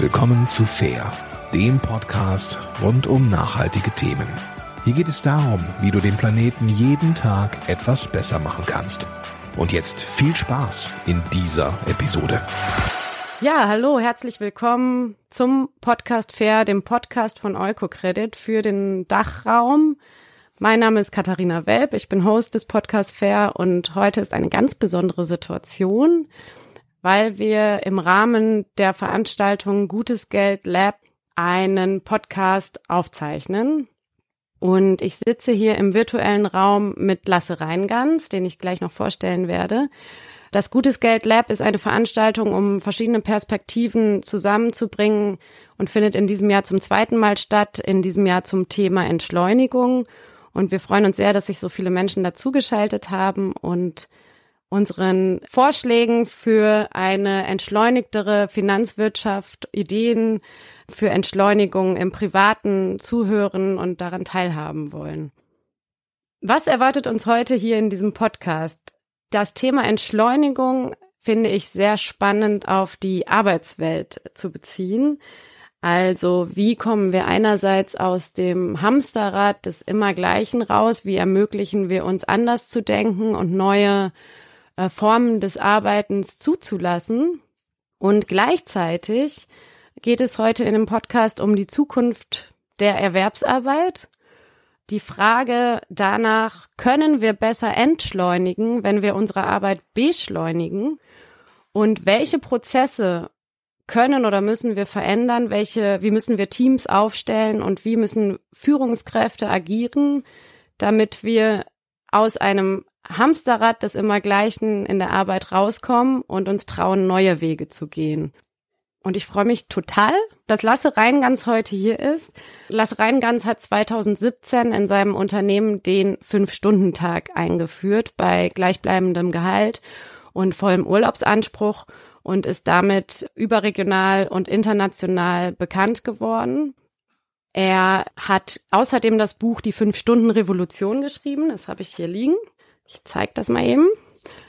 Willkommen zu Fair, dem Podcast rund um nachhaltige Themen. Hier geht es darum, wie du den Planeten jeden Tag etwas besser machen kannst. Und jetzt viel Spaß in dieser Episode. Ja, hallo, herzlich willkommen zum Podcast Fair, dem Podcast von Eukocredit für den Dachraum. Mein Name ist Katharina Welp, ich bin Host des Podcast Fair und heute ist eine ganz besondere Situation weil wir im Rahmen der Veranstaltung Gutes Geld Lab einen Podcast aufzeichnen. Und ich sitze hier im virtuellen Raum mit Lasse Reingans, den ich gleich noch vorstellen werde. Das Gutes Geld Lab ist eine Veranstaltung, um verschiedene Perspektiven zusammenzubringen und findet in diesem Jahr zum zweiten Mal statt, in diesem Jahr zum Thema Entschleunigung. Und wir freuen uns sehr, dass sich so viele Menschen dazugeschaltet haben und unseren Vorschlägen für eine entschleunigtere Finanzwirtschaft, Ideen für Entschleunigung im Privaten zuhören und daran teilhaben wollen. Was erwartet uns heute hier in diesem Podcast? Das Thema Entschleunigung finde ich sehr spannend auf die Arbeitswelt zu beziehen. Also wie kommen wir einerseits aus dem Hamsterrad des Immergleichen raus? Wie ermöglichen wir uns anders zu denken und neue äh, Formen des Arbeitens zuzulassen. Und gleichzeitig geht es heute in dem Podcast um die Zukunft der Erwerbsarbeit. Die Frage danach, können wir besser entschleunigen, wenn wir unsere Arbeit beschleunigen? Und welche Prozesse können oder müssen wir verändern? Welche, wie müssen wir Teams aufstellen und wie müssen Führungskräfte agieren, damit wir aus einem Hamsterrad des Immergleichen in der Arbeit rauskommen und uns trauen, neue Wege zu gehen. Und ich freue mich total, dass Lasse Reingans heute hier ist. Lasse Reingans hat 2017 in seinem Unternehmen den Fünf-Stunden-Tag eingeführt bei gleichbleibendem Gehalt und vollem Urlaubsanspruch und ist damit überregional und international bekannt geworden. Er hat außerdem das Buch Die Fünf-Stunden-Revolution geschrieben. Das habe ich hier liegen. Ich zeige das mal eben.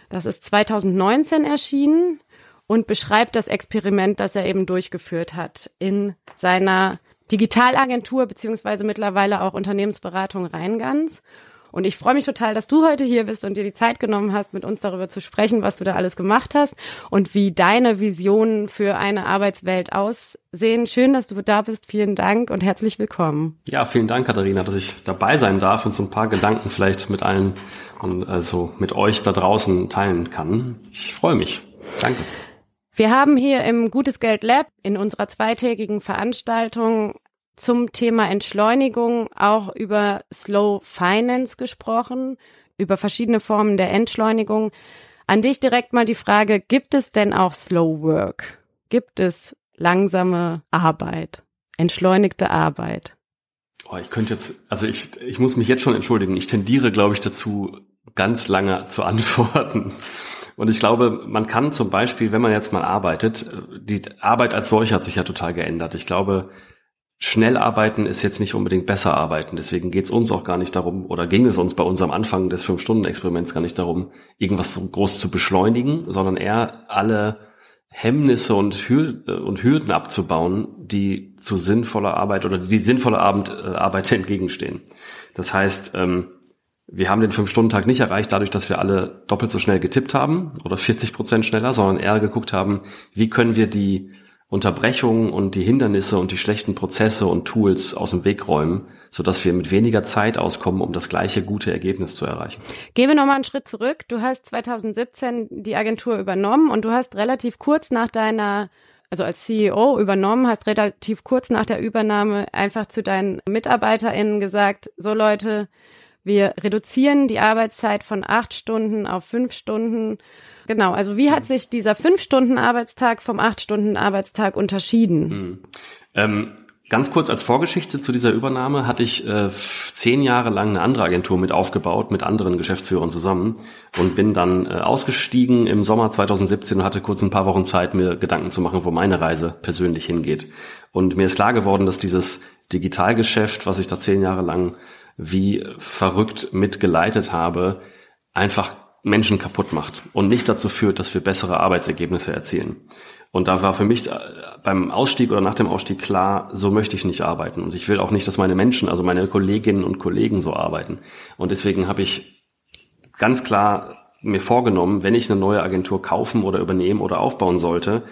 Das ist 2019 erschienen und beschreibt das Experiment, das er eben durchgeführt hat in seiner Digitalagentur beziehungsweise mittlerweile auch Unternehmensberatung Rheingans. Und ich freue mich total, dass du heute hier bist und dir die Zeit genommen hast, mit uns darüber zu sprechen, was du da alles gemacht hast und wie deine Visionen für eine Arbeitswelt aussehen. Schön, dass du da bist. Vielen Dank und herzlich willkommen. Ja, vielen Dank, Katharina, dass ich dabei sein darf und so ein paar Gedanken vielleicht mit allen und also mit euch da draußen teilen kann. Ich freue mich. Danke. Wir haben hier im Gutes Geld Lab in unserer zweitägigen Veranstaltung zum Thema Entschleunigung auch über Slow Finance gesprochen, über verschiedene Formen der Entschleunigung. An dich direkt mal die Frage, gibt es denn auch Slow Work? Gibt es langsame Arbeit, entschleunigte Arbeit? Oh, ich könnte jetzt, also ich, ich muss mich jetzt schon entschuldigen. Ich tendiere, glaube ich, dazu, ganz lange zu antworten. Und ich glaube, man kann zum Beispiel, wenn man jetzt mal arbeitet, die Arbeit als solche hat sich ja total geändert. Ich glaube, schnell arbeiten ist jetzt nicht unbedingt besser arbeiten. Deswegen geht es uns auch gar nicht darum, oder ging es uns bei unserem Anfang des Fünf-Stunden-Experiments gar nicht darum, irgendwas so groß zu beschleunigen, sondern eher alle Hemmnisse und, Hürden abzubauen, die zu sinnvoller Arbeit oder die sinnvoller äh, Arbeit entgegenstehen. Das heißt, ähm, wir haben den Fünf-Stunden-Tag nicht erreicht dadurch, dass wir alle doppelt so schnell getippt haben oder 40 Prozent schneller, sondern eher geguckt haben, wie können wir die Unterbrechungen und die Hindernisse und die schlechten Prozesse und Tools aus dem Weg räumen, sodass wir mit weniger Zeit auskommen, um das gleiche gute Ergebnis zu erreichen. Gehen wir nochmal einen Schritt zurück. Du hast 2017 die Agentur übernommen und du hast relativ kurz nach deiner also als CEO übernommen, hast relativ kurz nach der Übernahme einfach zu deinen MitarbeiterInnen gesagt, so Leute, wir reduzieren die Arbeitszeit von acht Stunden auf fünf Stunden Genau, also wie hat sich dieser Fünf-Stunden-Arbeitstag vom Acht-Stunden-Arbeitstag unterschieden? Hm. Ähm, ganz kurz als Vorgeschichte zu dieser Übernahme hatte ich äh, zehn Jahre lang eine andere Agentur mit aufgebaut, mit anderen Geschäftsführern zusammen und bin dann äh, ausgestiegen im Sommer 2017 und hatte kurz ein paar Wochen Zeit, mir Gedanken zu machen, wo meine Reise persönlich hingeht. Und mir ist klar geworden, dass dieses Digitalgeschäft, was ich da zehn Jahre lang wie verrückt mitgeleitet habe, einfach Menschen kaputt macht und nicht dazu führt, dass wir bessere Arbeitsergebnisse erzielen. Und da war für mich äh, beim Ausstieg oder nach dem Ausstieg klar, so möchte ich nicht arbeiten. Und ich will auch nicht, dass meine Menschen, also meine Kolleginnen und Kollegen so arbeiten. Und deswegen habe ich ganz klar mir vorgenommen, wenn ich eine neue Agentur kaufen oder übernehmen oder aufbauen sollte,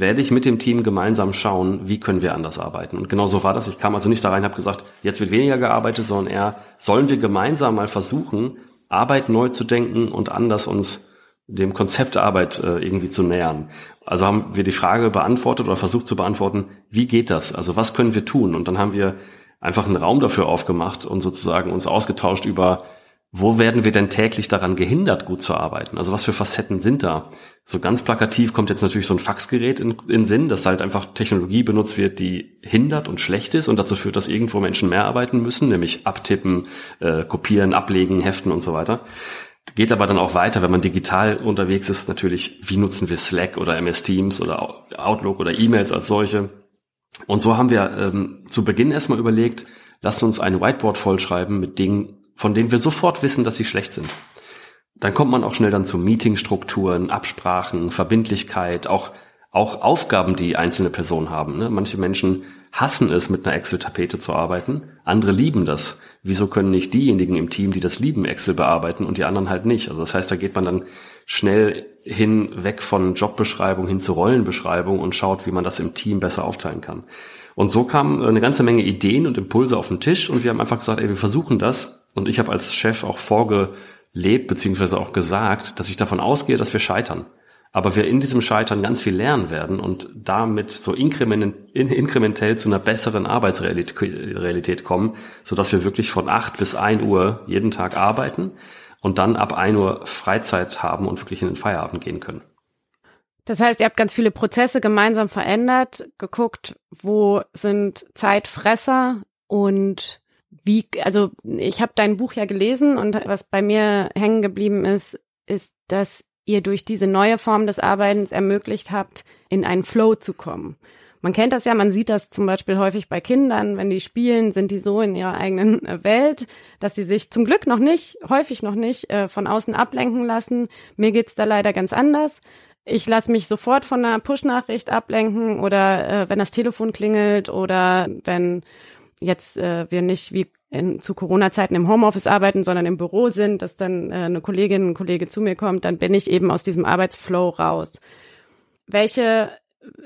werde ich mit dem Team gemeinsam schauen, wie können wir anders arbeiten. Und genau so war das. Ich kam also nicht da rein, habe gesagt, jetzt wird weniger gearbeitet, sondern eher, sollen wir gemeinsam mal versuchen, Arbeit neu zu denken und anders uns dem Konzept Arbeit äh, irgendwie zu nähern. Also haben wir die Frage beantwortet oder versucht zu beantworten, wie geht das? Also was können wir tun? Und dann haben wir einfach einen Raum dafür aufgemacht und sozusagen uns ausgetauscht über, wo werden wir denn täglich daran gehindert, gut zu arbeiten? Also was für Facetten sind da? So ganz plakativ kommt jetzt natürlich so ein Faxgerät in, in Sinn, dass halt einfach Technologie benutzt wird, die hindert und schlecht ist und dazu führt, dass irgendwo Menschen mehr arbeiten müssen, nämlich abtippen, äh, kopieren, ablegen, heften und so weiter. Geht aber dann auch weiter, wenn man digital unterwegs ist, natürlich, wie nutzen wir Slack oder MS Teams oder Outlook oder E-Mails als solche. Und so haben wir ähm, zu Beginn erstmal überlegt, lasst uns ein Whiteboard vollschreiben mit Dingen, von denen wir sofort wissen, dass sie schlecht sind. Dann kommt man auch schnell dann zu Meetingstrukturen, Absprachen, Verbindlichkeit, auch, auch Aufgaben, die einzelne Personen haben. Ne? Manche Menschen hassen es, mit einer Excel-Tapete zu arbeiten. Andere lieben das. Wieso können nicht diejenigen im Team, die das lieben, Excel bearbeiten und die anderen halt nicht? Also das heißt, da geht man dann schnell hin, weg von Jobbeschreibung hin zu Rollenbeschreibung und schaut, wie man das im Team besser aufteilen kann. Und so kamen eine ganze Menge Ideen und Impulse auf den Tisch und wir haben einfach gesagt, ey, wir versuchen das. Und ich habe als Chef auch vorgelebt, beziehungsweise auch gesagt, dass ich davon ausgehe, dass wir scheitern aber wir in diesem Scheitern ganz viel lernen werden und damit so inkrementell zu einer besseren Arbeitsrealität kommen, so dass wir wirklich von acht bis ein Uhr jeden Tag arbeiten und dann ab ein Uhr Freizeit haben und wirklich in den Feierabend gehen können. Das heißt, ihr habt ganz viele Prozesse gemeinsam verändert, geguckt, wo sind Zeitfresser und wie, also ich habe dein Buch ja gelesen und was bei mir hängen geblieben ist, ist, dass ihr durch diese neue Form des Arbeitens ermöglicht habt, in einen Flow zu kommen. Man kennt das ja, man sieht das zum Beispiel häufig bei Kindern, wenn die spielen, sind die so in ihrer eigenen äh, Welt, dass sie sich zum Glück noch nicht, häufig noch nicht, äh, von außen ablenken lassen. Mir geht's da leider ganz anders. Ich lasse mich sofort von einer Push-Nachricht ablenken oder äh, wenn das Telefon klingelt oder wenn jetzt äh, wir nicht wie in, zu Corona-Zeiten im Homeoffice arbeiten, sondern im Büro sind, dass dann äh, eine Kollegin, ein Kollege zu mir kommt, dann bin ich eben aus diesem Arbeitsflow raus. Welche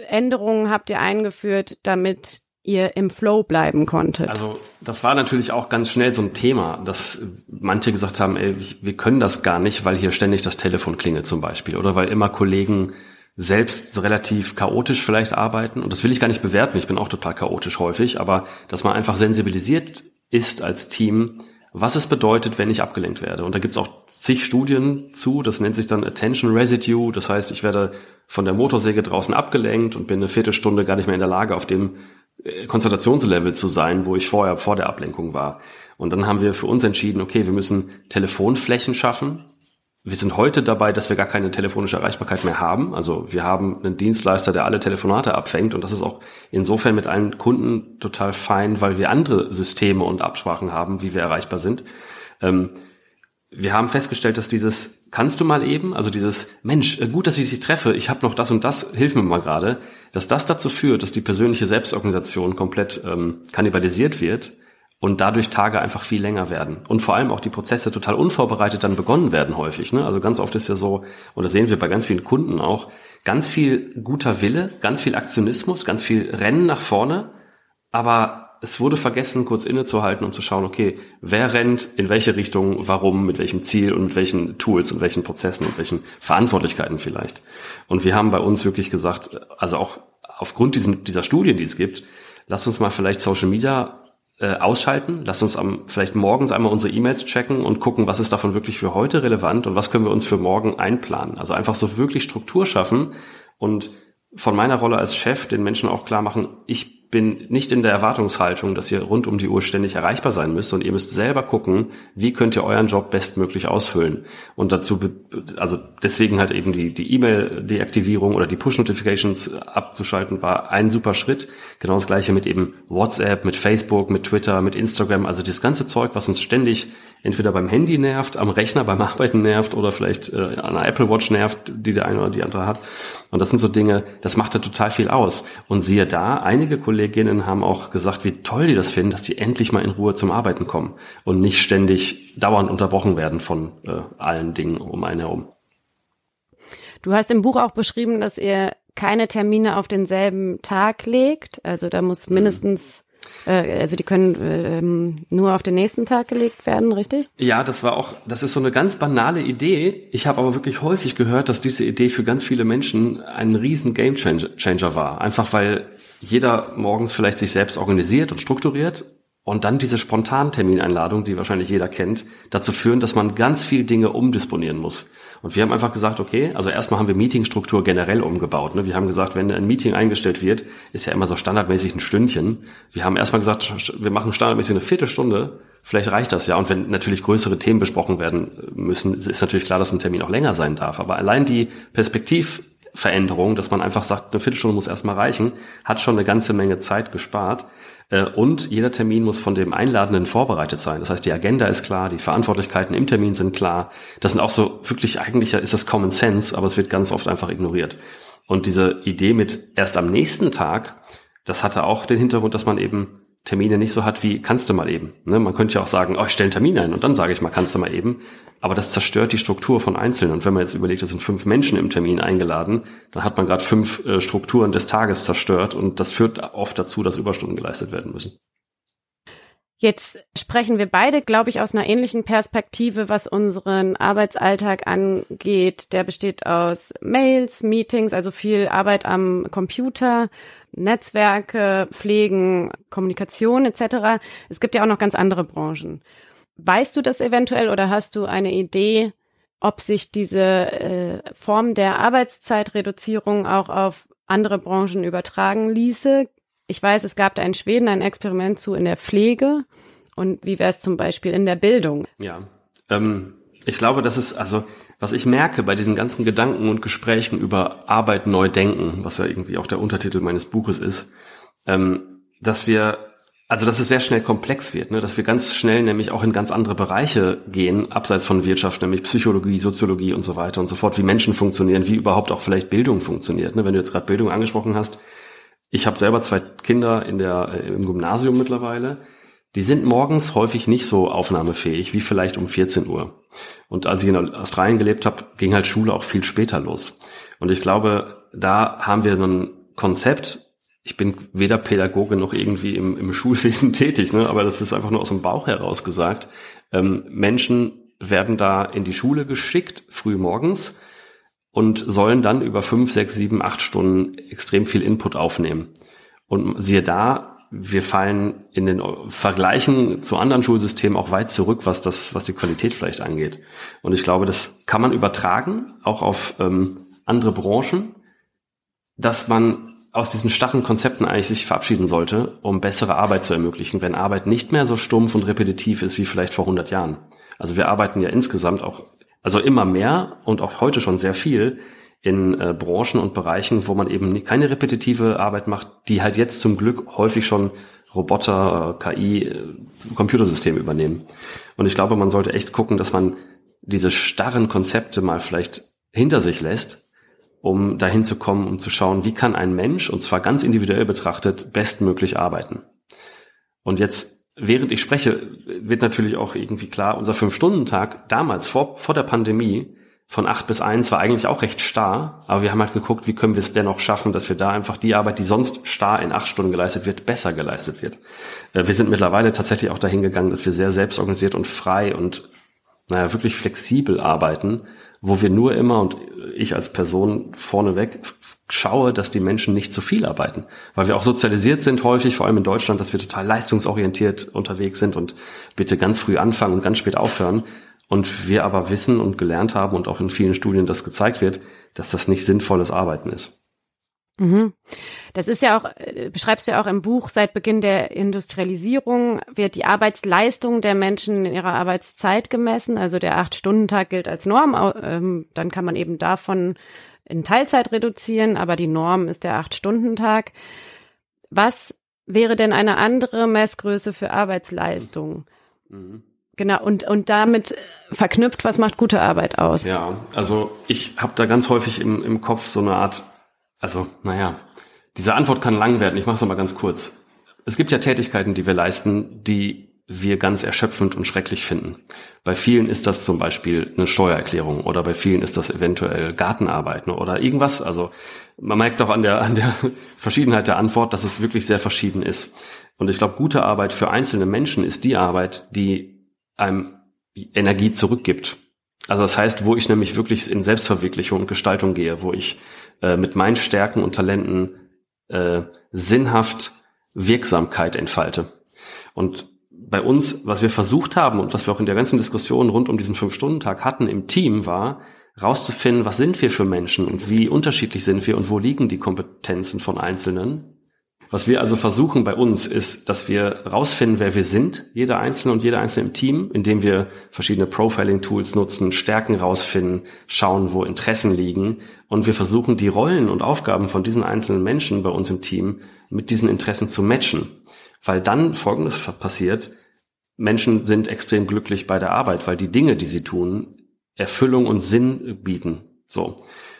Änderungen habt ihr eingeführt, damit ihr im Flow bleiben konntet? Also das war natürlich auch ganz schnell so ein Thema, dass manche gesagt haben, ey, wir können das gar nicht, weil hier ständig das Telefon klingelt zum Beispiel oder weil immer Kollegen selbst relativ chaotisch vielleicht arbeiten. Und das will ich gar nicht bewerten. Ich bin auch total chaotisch häufig, aber dass man einfach sensibilisiert ist als Team, was es bedeutet, wenn ich abgelenkt werde. Und da gibt's auch zig Studien zu, das nennt sich dann Attention Residue. Das heißt, ich werde von der Motorsäge draußen abgelenkt und bin eine Viertelstunde gar nicht mehr in der Lage, auf dem äh, Konzentrationslevel zu sein, wo ich vorher vor der Ablenkung war. Und dann haben wir für uns entschieden, okay, wir müssen Telefonflächen schaffen, wir sind heute dabei, dass wir gar keine telefonische Erreichbarkeit mehr haben. Also wir haben einen Dienstleister, der alle Telefonate abfängt und das ist auch insofern mit allen Kunden total fein, weil wir andere Systeme und Absprachen haben, wie wir erreichbar sind. Ähm, wir haben festgestellt, dass dieses kannst du mal eben, also dieses Mensch, äh, gut, dass ich dich treffe, ich habe noch das und das, hilf mir mal gerade, dass das dazu führt, dass die persönliche Selbstorganisation komplett ähm, kannibalisiert wird und dadurch Tage einfach viel länger werden. Und vor allem auch die Prozesse total unvorbereitet dann begonnen werden häufig. Ne? Also ganz oft ist ja so, und das sehen wir bei ganz vielen Kunden auch, ganz viel guter Wille, ganz viel Aktionismus, ganz viel Rennen nach vorne, aber es wurde vergessen, kurz innezuhalten und zu schauen, okay, wer rennt, in welche Richtung, warum, mit welchem Ziel und mit welchen Tools und welchen Prozessen und welchen Verantwortlichkeiten vielleicht. Und wir haben bei uns wirklich gesagt, also auch aufgrund diesen, dieser Studien, die es gibt, lasst uns mal vielleicht Social Media äh, ausschalten. Lasst uns am, vielleicht morgens einmal unsere E-Mails checken und gucken, was ist davon wirklich für heute relevant und was können wir uns für morgen einplanen. Also einfach so wirklich Struktur schaffen und von meiner Rolle als Chef den Menschen auch klar machen, ich bin nicht in der Erwartungshaltung, dass ihr rund um die Uhr ständig erreichbar sein müsst und ihr müsst selber gucken, wie könnt ihr euren Job bestmöglich ausfüllen. Und dazu, also deswegen halt eben die, die E-Mail-Deaktivierung oder die Push-Notifications abzuschalten war ein super Schritt. Genau das gleiche mit eben WhatsApp, mit Facebook, mit Twitter, mit Instagram, also das ganze Zeug, was uns ständig entweder beim Handy nervt, am Rechner beim Arbeiten nervt oder vielleicht äh, an einer Apple Watch nervt, die der eine oder die andere hat. Und das sind so Dinge, das macht da total viel aus. Und siehe da, einige Kolleginnen haben auch gesagt, wie toll die das finden, dass die endlich mal in Ruhe zum Arbeiten kommen und nicht ständig dauernd unterbrochen werden von äh, allen Dingen um einen herum. Du hast im Buch auch beschrieben, dass ihr keine Termine auf denselben Tag legt. Also da muss mhm. mindestens also die können ähm, nur auf den nächsten Tag gelegt werden, richtig? Ja, das war auch, das ist so eine ganz banale Idee. Ich habe aber wirklich häufig gehört, dass diese Idee für ganz viele Menschen ein riesen Game Changer war. Einfach weil jeder morgens vielleicht sich selbst organisiert und strukturiert und dann diese spontanen Termineinladungen, die wahrscheinlich jeder kennt, dazu führen, dass man ganz viel Dinge umdisponieren muss. Und wir haben einfach gesagt, okay, also erstmal haben wir Meetingstruktur generell umgebaut. Ne? Wir haben gesagt, wenn ein Meeting eingestellt wird, ist ja immer so standardmäßig ein Stündchen. Wir haben erstmal gesagt, wir machen standardmäßig eine Viertelstunde. Vielleicht reicht das ja. Und wenn natürlich größere Themen besprochen werden müssen, ist natürlich klar, dass ein Termin auch länger sein darf. Aber allein die Perspektivveränderung, dass man einfach sagt, eine Viertelstunde muss erstmal reichen, hat schon eine ganze Menge Zeit gespart. Äh, und jeder Termin muss von dem Einladenden vorbereitet sein. Das heißt, die Agenda ist klar, die Verantwortlichkeiten im Termin sind klar. Das sind auch so wirklich, eigentlich ist das Common Sense, aber es wird ganz oft einfach ignoriert. Und diese Idee mit erst am nächsten Tag, das hatte auch den Hintergrund, dass man eben Termine nicht so hat wie kannst du mal eben. Ne? Man könnte ja auch sagen, oh, ich stelle einen Termin ein und dann sage ich mal, kannst du mal eben. Aber das zerstört die Struktur von Einzelnen. Und wenn man jetzt überlegt, es sind fünf Menschen im Termin eingeladen, dann hat man gerade fünf äh, Strukturen des Tages zerstört und das führt oft dazu, dass Überstunden geleistet werden müssen. Jetzt sprechen wir beide, glaube ich, aus einer ähnlichen Perspektive, was unseren Arbeitsalltag angeht. Der besteht aus Mails, Meetings, also viel Arbeit am Computer, Netzwerke, Pflegen, Kommunikation etc. Es gibt ja auch noch ganz andere Branchen. Weißt du das eventuell oder hast du eine Idee, ob sich diese äh, Form der Arbeitszeitreduzierung auch auf andere Branchen übertragen ließe? Ich weiß, es gab da in Schweden ein Experiment zu in der Pflege. Und wie wäre es zum Beispiel in der Bildung? Ja, ähm, ich glaube, das ist also, was ich merke bei diesen ganzen Gedanken und Gesprächen über Arbeit neu denken, was ja irgendwie auch der Untertitel meines Buches ist, ähm, dass wir also, dass es sehr schnell komplex wird, ne? dass wir ganz schnell nämlich auch in ganz andere Bereiche gehen, abseits von Wirtschaft, nämlich Psychologie, Soziologie und so weiter und so fort, wie Menschen funktionieren, wie überhaupt auch vielleicht Bildung funktioniert. Ne? Wenn du jetzt gerade Bildung angesprochen hast, ich habe selber zwei Kinder in der, äh, im Gymnasium mittlerweile. Die sind morgens häufig nicht so aufnahmefähig wie vielleicht um 14 Uhr. Und als ich in Australien gelebt habe, ging halt Schule auch viel später los. Und ich glaube, da haben wir ein Konzept. Ich bin weder Pädagoge noch irgendwie im, im Schulwesen tätig, ne? aber das ist einfach nur aus dem Bauch heraus gesagt. Ähm, Menschen werden da in die Schule geschickt, früh morgens und sollen dann über fünf, sechs, sieben, acht Stunden extrem viel Input aufnehmen. Und siehe da, wir fallen in den Vergleichen zu anderen Schulsystemen auch weit zurück, was das, was die Qualität vielleicht angeht. Und ich glaube, das kann man übertragen, auch auf ähm, andere Branchen, dass man aus diesen starren Konzepten eigentlich sich verabschieden sollte, um bessere Arbeit zu ermöglichen, wenn Arbeit nicht mehr so stumpf und repetitiv ist wie vielleicht vor 100 Jahren. Also wir arbeiten ja insgesamt auch also immer mehr und auch heute schon sehr viel in äh, Branchen und Bereichen, wo man eben keine repetitive Arbeit macht, die halt jetzt zum Glück häufig schon Roboter, äh, KI, äh, Computersysteme übernehmen. Und ich glaube, man sollte echt gucken, dass man diese starren Konzepte mal vielleicht hinter sich lässt, um dahin zu kommen, um zu schauen, wie kann ein Mensch, und zwar ganz individuell betrachtet, bestmöglich arbeiten. Und jetzt während ich spreche, wird natürlich auch irgendwie klar, unser Fünf-Stunden-Tag damals vor, vor der Pandemie von acht bis eins war eigentlich auch recht starr, aber wir haben halt geguckt, wie können wir es dennoch schaffen, dass wir da einfach die Arbeit, die sonst starr in acht Stunden geleistet wird, besser geleistet wird. Äh, wir sind mittlerweile tatsächlich auch dahin gegangen, dass wir sehr selbstorganisiert und frei und naja, wirklich flexibel arbeiten, wo wir nur immer und ich als Person vorneweg schaue, dass die Menschen nicht zu viel arbeiten. Weil wir auch sozialisiert sind häufig, vor allem in Deutschland, dass wir total leistungsorientiert unterwegs sind und bitte ganz früh anfangen und ganz spät aufhören. Und wir aber wissen und gelernt haben und auch in vielen Studien das gezeigt wird, dass das nicht sinnvolles Arbeiten ist. Mhm. Das ist ja auch, äh, beschreibst du ja auch im Buch, seit Beginn der Industrialisierung wird die Arbeitsleistung der Menschen in ihrer Arbeitszeit gemessen. Also der Acht-Stunden-Tag gilt als Norm. Ähm, dann kann man eben davon in Teilzeit reduzieren, aber die Norm ist der Acht-Stunden-Tag. Was wäre denn eine andere Messgröße für Arbeitsleistung? Mhm. Genau, und, und damit verknüpft, was macht gute Arbeit aus? Ja, also ich habe da ganz häufig im, im Kopf so eine Art, also naja, diese Antwort kann lang werden, ich mache es mal ganz kurz. Es gibt ja Tätigkeiten, die wir leisten, die wir ganz erschöpfend und schrecklich finden. Bei vielen ist das zum Beispiel eine Steuererklärung oder bei vielen ist das eventuell Gartenarbeiten oder irgendwas. Also man merkt auch an der, an der Verschiedenheit der Antwort, dass es wirklich sehr verschieden ist. Und ich glaube, gute Arbeit für einzelne Menschen ist die Arbeit, die einem Energie zurückgibt. Also das heißt, wo ich nämlich wirklich in Selbstverwirklichung und Gestaltung gehe, wo ich äh, mit meinen Stärken und Talenten äh, sinnhaft Wirksamkeit entfalte. Und bei uns, was wir versucht haben und was wir auch in der ganzen Diskussion rund um diesen Fünf-Stunden-Tag hatten im Team, war rauszufinden, was sind wir für Menschen und wie unterschiedlich sind wir und wo liegen die Kompetenzen von Einzelnen. Was wir also versuchen bei uns ist, dass wir rausfinden, wer wir sind, jeder Einzelne und jeder Einzelne im Team, indem wir verschiedene Profiling-Tools nutzen, Stärken rausfinden, schauen, wo Interessen liegen und wir versuchen, die Rollen und Aufgaben von diesen einzelnen Menschen bei uns im Team mit diesen Interessen zu matchen. Weil dann Folgendes passiert, Menschen sind extrem glücklich bei der Arbeit, weil die Dinge, die sie tun, Erfüllung und Sinn bieten. So.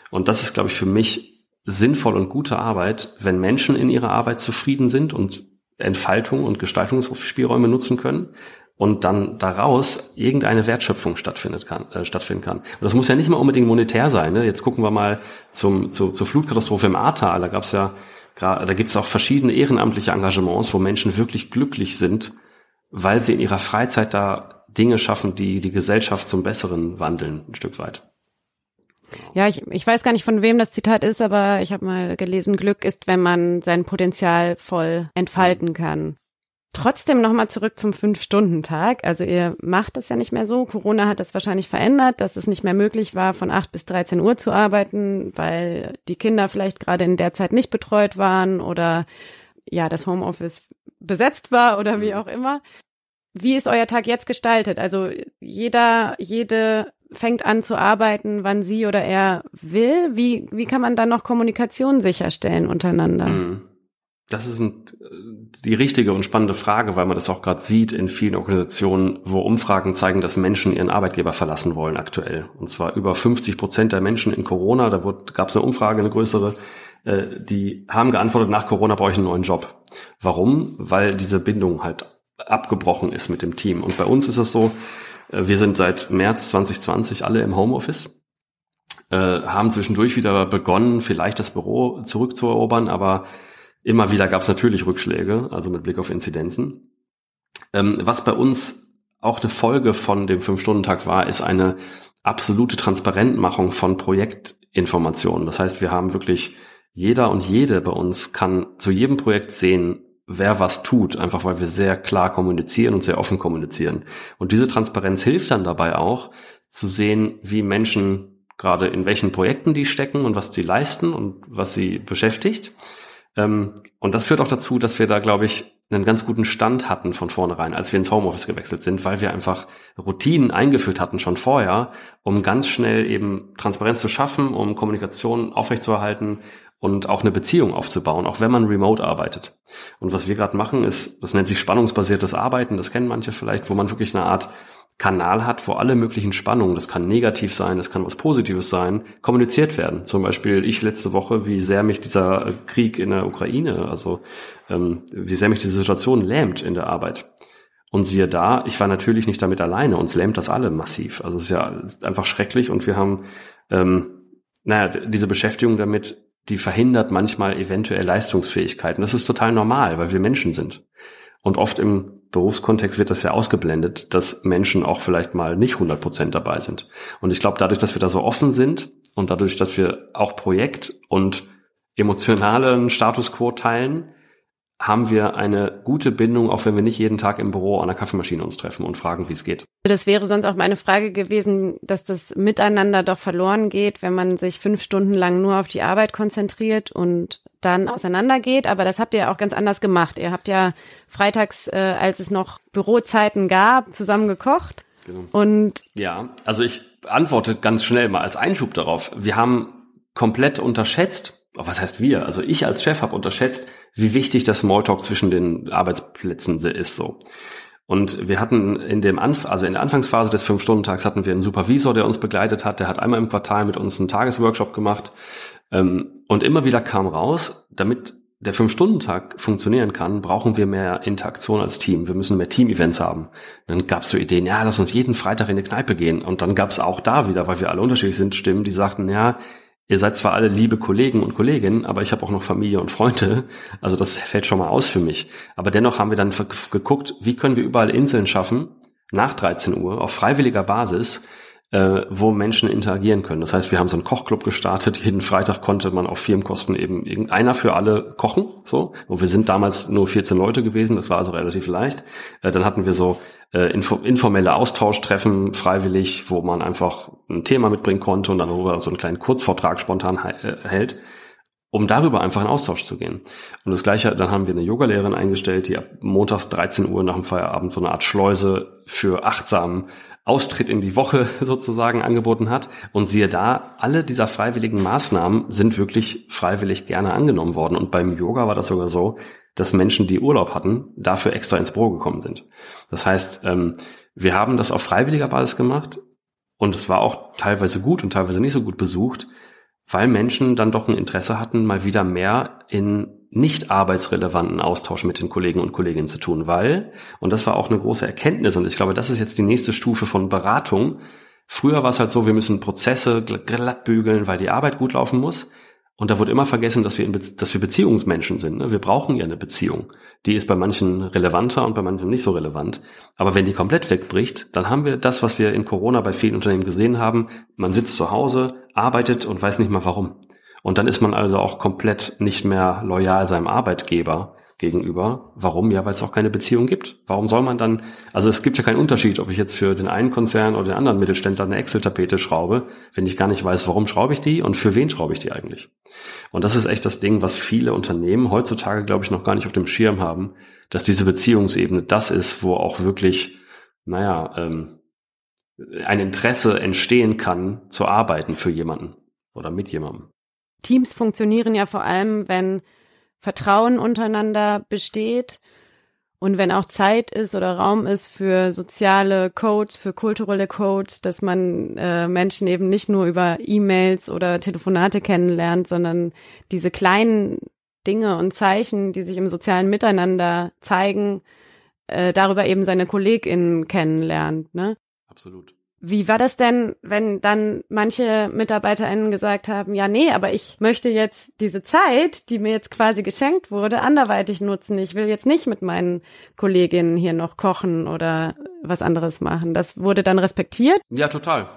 Und das ist, glaube ich, für mich sinnvoll und gute Arbeit, wenn Menschen in ihrer Arbeit zufrieden sind und Entfaltung und Gestaltungsspielräume nutzen können und dann daraus irgendeine Wertschöpfung stattfindet kann, äh, stattfinden kann. Und das muss ja nicht mal unbedingt monetär sein. Ne? Jetzt gucken wir mal zum, zu, zur Flutkatastrophe im Ahrtal. Da gab es ja da gibt es auch verschiedene ehrenamtliche Engagements, wo Menschen wirklich glücklich sind, weil sie in ihrer Freizeit da Dinge schaffen, die die Gesellschaft zum Besseren wandeln, ein Stück weit. Ja, ich, ich weiß gar nicht, von wem das Zitat ist, aber ich habe mal gelesen, Glück ist, wenn man sein Potenzial voll entfalten kann. Trotzdem nochmal zurück zum Fünf-Stunden-Tag. Also ihr macht das ja nicht mehr so. Corona hat das wahrscheinlich verändert, dass es nicht mehr möglich war, von 8 bis 13 Uhr zu arbeiten, weil die Kinder vielleicht gerade in der Zeit nicht betreut waren oder ja, das Homeoffice besetzt war oder wie auch immer. Wie ist euer Tag jetzt gestaltet? Also jeder, jede fängt an zu arbeiten, wann sie oder er will. Wie, wie kann man dann noch Kommunikation sicherstellen untereinander? Mhm. Das ist ein, die richtige und spannende Frage, weil man das auch gerade sieht in vielen Organisationen, wo Umfragen zeigen, dass Menschen ihren Arbeitgeber verlassen wollen aktuell. Und zwar über 50 Prozent der Menschen in Corona, da gab es eine Umfrage, eine größere, äh, die haben geantwortet, nach Corona brauche ich einen neuen Job. Warum? Weil diese Bindung halt abgebrochen ist mit dem Team. Und bei uns ist es so, wir sind seit März 2020 alle im Homeoffice, äh, haben zwischendurch wieder begonnen, vielleicht das Büro zurückzuerobern, aber Immer wieder gab es natürlich Rückschläge, also mit Blick auf Inzidenzen. Ähm, was bei uns auch eine Folge von dem Fünf-Stunden-Tag war, ist eine absolute Transparentmachung von Projektinformationen. Das heißt, wir haben wirklich jeder und jede bei uns kann zu jedem Projekt sehen, wer was tut, einfach weil wir sehr klar kommunizieren und sehr offen kommunizieren. Und diese Transparenz hilft dann dabei auch zu sehen, wie Menschen gerade in welchen Projekten die stecken und was sie leisten und was sie beschäftigt. Ähm, und das führt auch dazu, dass wir da, glaube ich, einen ganz guten Stand hatten von vornherein, als wir ins Homeoffice gewechselt sind, weil wir einfach Routinen eingeführt hatten schon vorher, um ganz schnell eben Transparenz zu schaffen, um Kommunikation aufrechtzuerhalten und auch eine Beziehung aufzubauen, auch wenn man remote arbeitet. Und was wir gerade machen, ist, das nennt sich spannungsbasiertes Arbeiten, das kennen manche vielleicht, wo man wirklich eine Art Kanal hat, wo alle möglichen Spannungen, das kann negativ sein, das kann was Positives sein, kommuniziert werden. Zum Beispiel ich letzte Woche, wie sehr mich dieser Krieg in der Ukraine, also ähm, wie sehr mich diese Situation lähmt in der Arbeit. Und siehe da, ich war natürlich nicht damit alleine, uns lähmt das alle massiv. Also es ist ja ist einfach schrecklich und wir haben, ähm, naja, diese Beschäftigung damit, die verhindert manchmal eventuell Leistungsfähigkeiten. Das ist total normal, weil wir Menschen sind. Und oft im Berufskontext wird das ja ausgeblendet, dass Menschen auch vielleicht mal nicht 100 Prozent dabei sind. Und ich glaube, dadurch, dass wir da so offen sind und dadurch, dass wir auch Projekt und emotionalen Status quo teilen, haben wir eine gute Bindung, auch wenn wir nicht jeden Tag im Büro an der Kaffeemaschine uns treffen und fragen, wie es geht. Das wäre sonst auch meine Frage gewesen, dass das Miteinander doch verloren geht, wenn man sich fünf Stunden lang nur auf die Arbeit konzentriert und dann auseinandergeht. Aber das habt ihr auch ganz anders gemacht. Ihr habt ja freitags, äh, als es noch Bürozeiten gab, zusammen gekocht. Genau. Und ja, also ich antworte ganz schnell mal als Einschub darauf. Wir haben komplett unterschätzt, was heißt wir? Also ich als Chef habe unterschätzt, wie wichtig das Smalltalk zwischen den Arbeitsplätzen ist so. Und wir hatten in dem Anf also in der Anfangsphase des Fünf-Stunden-Tags hatten wir einen Supervisor, der uns begleitet hat. Der hat einmal im Quartal mit uns einen Tagesworkshop gemacht. Ähm, und immer wieder kam raus, damit der Fünf-Stunden-Tag funktionieren kann, brauchen wir mehr Interaktion als Team. Wir müssen mehr Team-Events haben. Dann gab es so Ideen, ja, lass uns jeden Freitag in die Kneipe gehen. Und dann gab es auch da wieder, weil wir alle unterschiedlich sind, Stimmen, die sagten, ja, ihr seid zwar alle liebe Kollegen und Kolleginnen, aber ich habe auch noch Familie und Freunde. Also das fällt schon mal aus für mich. Aber dennoch haben wir dann geguckt, wie können wir überall Inseln schaffen, nach 13 Uhr, auf freiwilliger Basis, äh, wo Menschen interagieren können. Das heißt, wir haben so einen Kochclub gestartet. Jeden Freitag konnte man auf Firmenkosten eben irgendeiner für alle kochen. So. Und wir sind damals nur 14 Leute gewesen. Das war also relativ leicht. Äh, dann hatten wir so äh, info informelle Austauschtreffen freiwillig, wo man einfach ein Thema mitbringen konnte und dann darüber so einen kleinen Kurzvortrag spontan hält um darüber einfach in Austausch zu gehen. Und das Gleiche, dann haben wir eine Yogalehrerin eingestellt, die ab montags 13 Uhr nach dem Feierabend so eine Art Schleuse für achtsamen Austritt in die Woche sozusagen angeboten hat. Und siehe da, alle dieser freiwilligen Maßnahmen sind wirklich freiwillig gerne angenommen worden. Und beim Yoga war das sogar so, dass Menschen, die Urlaub hatten, dafür extra ins Büro gekommen sind. Das heißt, ähm, wir haben das auf freiwilliger Basis gemacht und es war auch teilweise gut und teilweise nicht so gut besucht, weil Menschen dann doch ein Interesse hatten, mal wieder mehr in nicht arbeitsrelevanten Austausch mit den Kollegen und Kolleginnen zu tun, weil, und das war auch eine große Erkenntnis, und ich glaube, das ist jetzt die nächste Stufe von Beratung. Früher war es halt so, wir müssen Prozesse glatt bügeln, weil die Arbeit gut laufen muss. Und da wurde immer vergessen, dass wir, dass wir Beziehungsmenschen sind. Ne? Wir brauchen ja eine Beziehung. Die ist bei manchen relevanter und bei manchen nicht so relevant. Aber wenn die komplett wegbricht, dann haben wir das, was wir in Corona bei vielen Unternehmen gesehen haben. Man sitzt zu Hause, arbeitet und weiß nicht mal warum. Und dann ist man also auch komplett nicht mehr loyal seinem Arbeitgeber gegenüber. Warum? Ja, weil es auch keine Beziehung gibt. Warum soll man dann, also es gibt ja keinen Unterschied, ob ich jetzt für den einen Konzern oder den anderen Mittelständler eine Excel-Tapete schraube, wenn ich gar nicht weiß, warum schraube ich die und für wen schraube ich die eigentlich. Und das ist echt das Ding, was viele Unternehmen heutzutage, glaube ich, noch gar nicht auf dem Schirm haben, dass diese Beziehungsebene das ist, wo auch wirklich, naja, ähm, ein Interesse entstehen kann, zu arbeiten für jemanden oder mit jemandem. Teams funktionieren ja vor allem, wenn Vertrauen untereinander besteht und wenn auch Zeit ist oder Raum ist für soziale Codes, für kulturelle Codes, dass man äh, Menschen eben nicht nur über E-Mails oder Telefonate kennenlernt, sondern diese kleinen Dinge und Zeichen, die sich im sozialen Miteinander zeigen, äh, darüber eben seine KollegInnen kennenlernt. Ne? Absolut. Wie war das denn, wenn dann manche MitarbeiterInnen gesagt haben, ja, nee, aber ich möchte jetzt diese Zeit, die mir jetzt quasi geschenkt wurde, anderweitig nutzen. Ich will jetzt nicht mit meinen Kolleginnen hier noch kochen oder was anderes machen. Das wurde dann respektiert? Ja, total.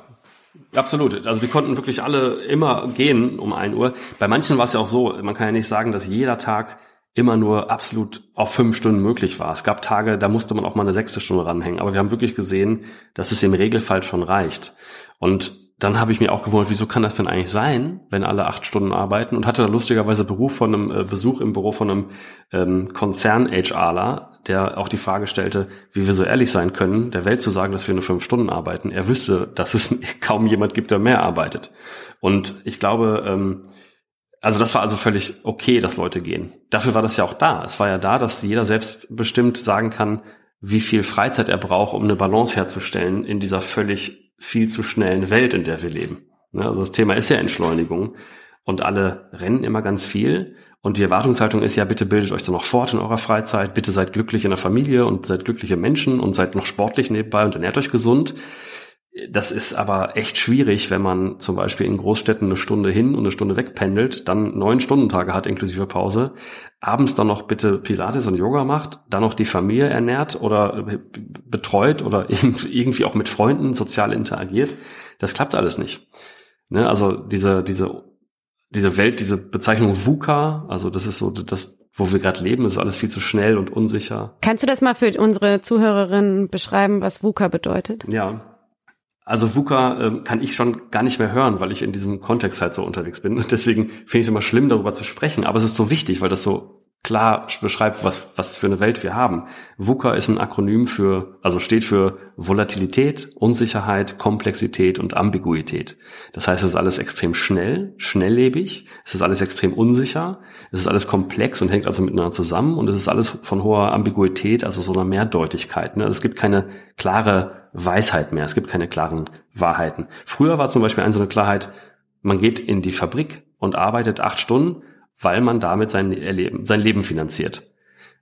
Absolut. Also wir konnten wirklich alle immer gehen um ein Uhr. Bei manchen war es ja auch so, man kann ja nicht sagen, dass jeder Tag immer nur absolut auf fünf Stunden möglich war. Es gab Tage, da musste man auch mal eine sechste Stunde ranhängen. Aber wir haben wirklich gesehen, dass es im Regelfall schon reicht. Und dann habe ich mir auch gewundert, wieso kann das denn eigentlich sein, wenn alle acht Stunden arbeiten? Und hatte da lustigerweise Beruf von einem äh, Besuch im Büro von einem ähm, Konzern-HRler, der auch die Frage stellte, wie wir so ehrlich sein können, der Welt zu sagen, dass wir nur fünf Stunden arbeiten. Er wüsste, dass es kaum jemand gibt, der mehr arbeitet. Und ich glaube, ähm, also das war also völlig okay, dass Leute gehen. Dafür war das ja auch da. Es war ja da, dass jeder selbstbestimmt sagen kann, wie viel Freizeit er braucht, um eine Balance herzustellen in dieser völlig viel zu schnellen Welt, in der wir leben. Also das Thema ist ja Entschleunigung und alle rennen immer ganz viel und die Erwartungshaltung ist ja, bitte bildet euch dann noch fort in eurer Freizeit, bitte seid glücklich in der Familie und seid glückliche Menschen und seid noch sportlich nebenbei und ernährt euch gesund. Das ist aber echt schwierig, wenn man zum Beispiel in Großstädten eine Stunde hin und eine Stunde weg pendelt, dann neun Stundentage hat inklusive Pause, abends dann noch bitte Pilates und Yoga macht, dann noch die Familie ernährt oder betreut oder irgendwie auch mit Freunden sozial interagiert. Das klappt alles nicht. Ne? Also diese, diese, diese Welt, diese Bezeichnung VUCA, also das ist so das, wo wir gerade leben, ist alles viel zu schnell und unsicher. Kannst du das mal für unsere Zuhörerinnen beschreiben, was VUCA bedeutet? Ja, also VUCA äh, kann ich schon gar nicht mehr hören, weil ich in diesem Kontext halt so unterwegs bin. Und deswegen finde ich es immer schlimm, darüber zu sprechen. Aber es ist so wichtig, weil das so klar beschreibt, was, was für eine Welt wir haben. VUCA ist ein Akronym für, also steht für Volatilität, Unsicherheit, Komplexität und Ambiguität. Das heißt, es ist alles extrem schnell, schnelllebig, es ist alles extrem unsicher, es ist alles komplex und hängt also miteinander zusammen und es ist alles von hoher Ambiguität, also so einer Mehrdeutigkeit. Ne? Also es gibt keine klare Weisheit mehr, es gibt keine klaren Wahrheiten. Früher war zum Beispiel eine so eine Klarheit, man geht in die Fabrik und arbeitet acht Stunden, weil man damit sein Leben, sein Leben finanziert.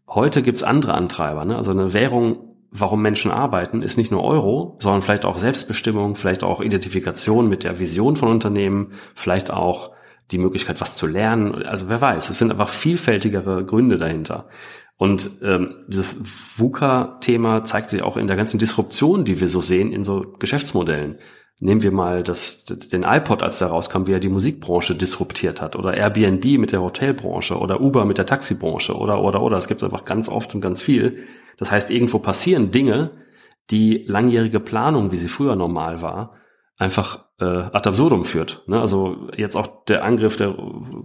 Heute gibt's andere Antreiber. Ne? Also eine Währung, warum Menschen arbeiten, ist nicht nur Euro, sondern vielleicht auch Selbstbestimmung, vielleicht auch Identifikation mit der Vision von Unternehmen, vielleicht auch die Möglichkeit, was zu lernen. Also wer weiß, es sind einfach vielfältigere Gründe dahinter. Und ähm, dieses VUCA-Thema zeigt sich auch in der ganzen Disruption, die wir so sehen in so Geschäftsmodellen. Nehmen wir mal das, den iPod, als der rauskam, wie er die Musikbranche disruptiert hat. Oder Airbnb mit der Hotelbranche oder Uber mit der Taxibranche oder, oder, oder. Das gibt es einfach ganz oft und ganz viel. Das heißt, irgendwo passieren Dinge, die langjährige Planung, wie sie früher normal war, einfach äh, ad absurdum führt. Ne? Also jetzt auch der Angriff der,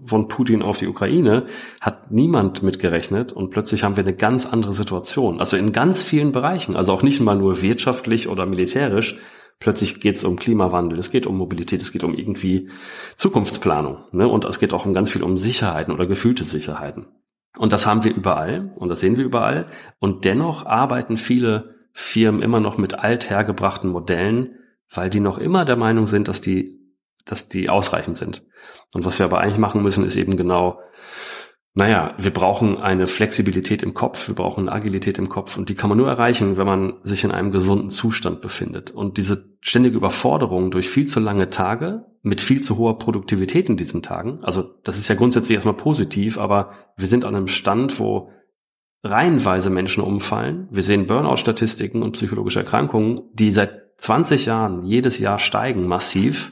von Putin auf die Ukraine hat niemand mitgerechnet und plötzlich haben wir eine ganz andere Situation. Also in ganz vielen Bereichen, also auch nicht mal nur wirtschaftlich oder militärisch, Plötzlich geht es um Klimawandel, es geht um Mobilität, es geht um irgendwie Zukunftsplanung. Ne? Und es geht auch um ganz viel um Sicherheiten oder gefühlte Sicherheiten. Und das haben wir überall und das sehen wir überall. Und dennoch arbeiten viele Firmen immer noch mit althergebrachten Modellen, weil die noch immer der Meinung sind, dass die, dass die ausreichend sind. Und was wir aber eigentlich machen müssen, ist eben genau naja, wir brauchen eine Flexibilität im Kopf, wir brauchen eine Agilität im Kopf und die kann man nur erreichen, wenn man sich in einem gesunden Zustand befindet. Und diese ständige Überforderung durch viel zu lange Tage mit viel zu hoher Produktivität in diesen Tagen, also das ist ja grundsätzlich erstmal positiv, aber wir sind an einem Stand, wo reihenweise Menschen umfallen. Wir sehen Burnout-Statistiken und psychologische Erkrankungen, die seit 20 Jahren jedes Jahr steigen massiv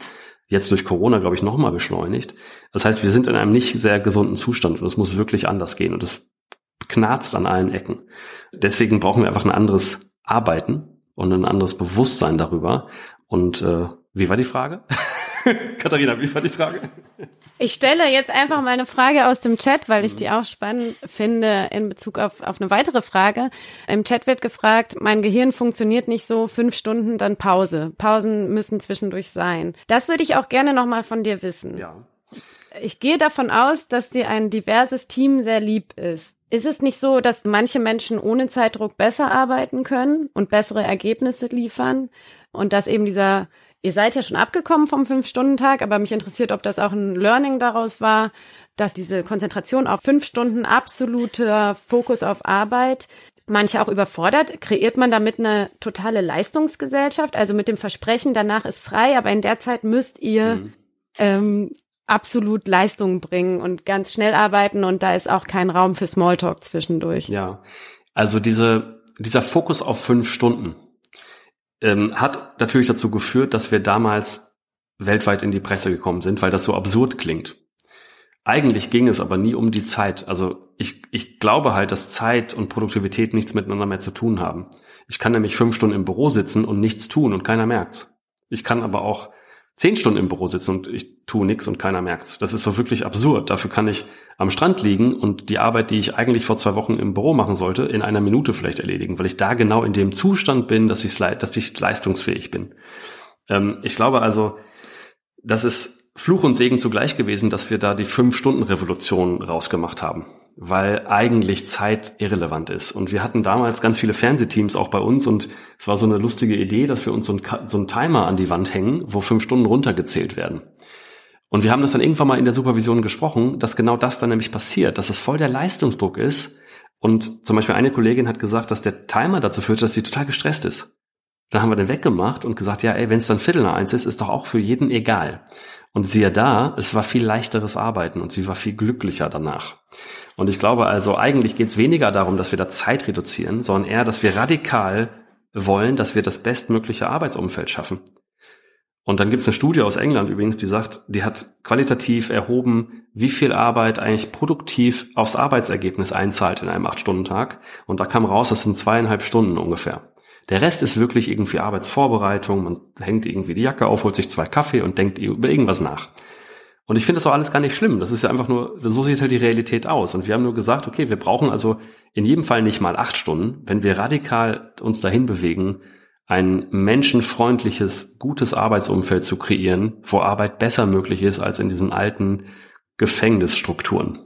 jetzt durch Corona, glaube ich, nochmal beschleunigt. Das heißt, wir sind in einem nicht sehr gesunden Zustand und es muss wirklich anders gehen und es knarzt an allen Ecken. Deswegen brauchen wir einfach ein anderes Arbeiten und ein anderes Bewusstsein darüber. Und äh, wie war die Frage? Katharina, wie war die Frage? Ich stelle jetzt einfach mal eine Frage aus dem Chat, weil ich die auch spannend finde in Bezug auf, auf eine weitere Frage. Im Chat wird gefragt, mein Gehirn funktioniert nicht so, fünf Stunden, dann Pause. Pausen müssen zwischendurch sein. Das würde ich auch gerne nochmal von dir wissen. Ja. Ich gehe davon aus, dass dir ein diverses Team sehr lieb ist. Ist es nicht so, dass manche Menschen ohne Zeitdruck besser arbeiten können und bessere Ergebnisse liefern? Und dass eben dieser Ihr seid ja schon abgekommen vom Fünf-Stunden-Tag, aber mich interessiert, ob das auch ein Learning daraus war, dass diese Konzentration auf fünf Stunden absoluter Fokus auf Arbeit manche auch überfordert. Kreiert man damit eine totale Leistungsgesellschaft? Also mit dem Versprechen, danach ist frei, aber in der Zeit müsst ihr mhm. ähm, absolut Leistungen bringen und ganz schnell arbeiten und da ist auch kein Raum für Smalltalk zwischendurch. Ja, also diese, dieser Fokus auf fünf Stunden, ähm, hat natürlich dazu geführt, dass wir damals weltweit in die Presse gekommen sind, weil das so absurd klingt. Eigentlich ging es aber nie um die Zeit. Also ich, ich glaube halt, dass Zeit und Produktivität nichts miteinander mehr zu tun haben. Ich kann nämlich fünf Stunden im Büro sitzen und nichts tun und keiner merkt's. Ich kann aber auch zehn Stunden im Büro sitzen und ich tue nichts und keiner merkt's. Das ist so wirklich absurd. Dafür kann ich am Strand liegen und die Arbeit, die ich eigentlich vor zwei Wochen im Büro machen sollte, in einer Minute vielleicht erledigen, weil ich da genau in dem Zustand bin, dass ich, dass ich leistungsfähig bin. Ähm, ich glaube also, das ist Fluch und Segen zugleich gewesen, dass wir da die Fünf-Stunden-Revolution rausgemacht haben weil eigentlich Zeit irrelevant ist. Und wir hatten damals ganz viele Fernsehteams auch bei uns und es war so eine lustige Idee, dass wir uns so, ein, so einen Timer an die Wand hängen, wo fünf Stunden runtergezählt werden. Und wir haben das dann irgendwann mal in der Supervision gesprochen, dass genau das dann nämlich passiert, dass es voll der Leistungsdruck ist. Und zum Beispiel eine Kollegin hat gesagt, dass der Timer dazu führt, dass sie total gestresst ist. Dann haben wir den weggemacht und gesagt, ja, ey, wenn es dann Viertel nach eins ist, ist doch auch für jeden egal. Und siehe da, es war viel leichteres Arbeiten und sie war viel glücklicher danach. Und ich glaube also, eigentlich geht es weniger darum, dass wir da Zeit reduzieren, sondern eher, dass wir radikal wollen, dass wir das bestmögliche Arbeitsumfeld schaffen. Und dann gibt es eine Studie aus England übrigens, die sagt, die hat qualitativ erhoben, wie viel Arbeit eigentlich produktiv aufs Arbeitsergebnis einzahlt in einem Acht-Stunden-Tag. Und da kam raus, das sind zweieinhalb Stunden ungefähr. Der Rest ist wirklich irgendwie Arbeitsvorbereitung. Man hängt irgendwie die Jacke auf, holt sich zwei Kaffee und denkt über irgendwas nach. Und ich finde das auch alles gar nicht schlimm. Das ist ja einfach nur, so sieht halt die Realität aus. Und wir haben nur gesagt, okay, wir brauchen also in jedem Fall nicht mal acht Stunden, wenn wir radikal uns dahin bewegen, ein menschenfreundliches, gutes Arbeitsumfeld zu kreieren, wo Arbeit besser möglich ist als in diesen alten Gefängnisstrukturen.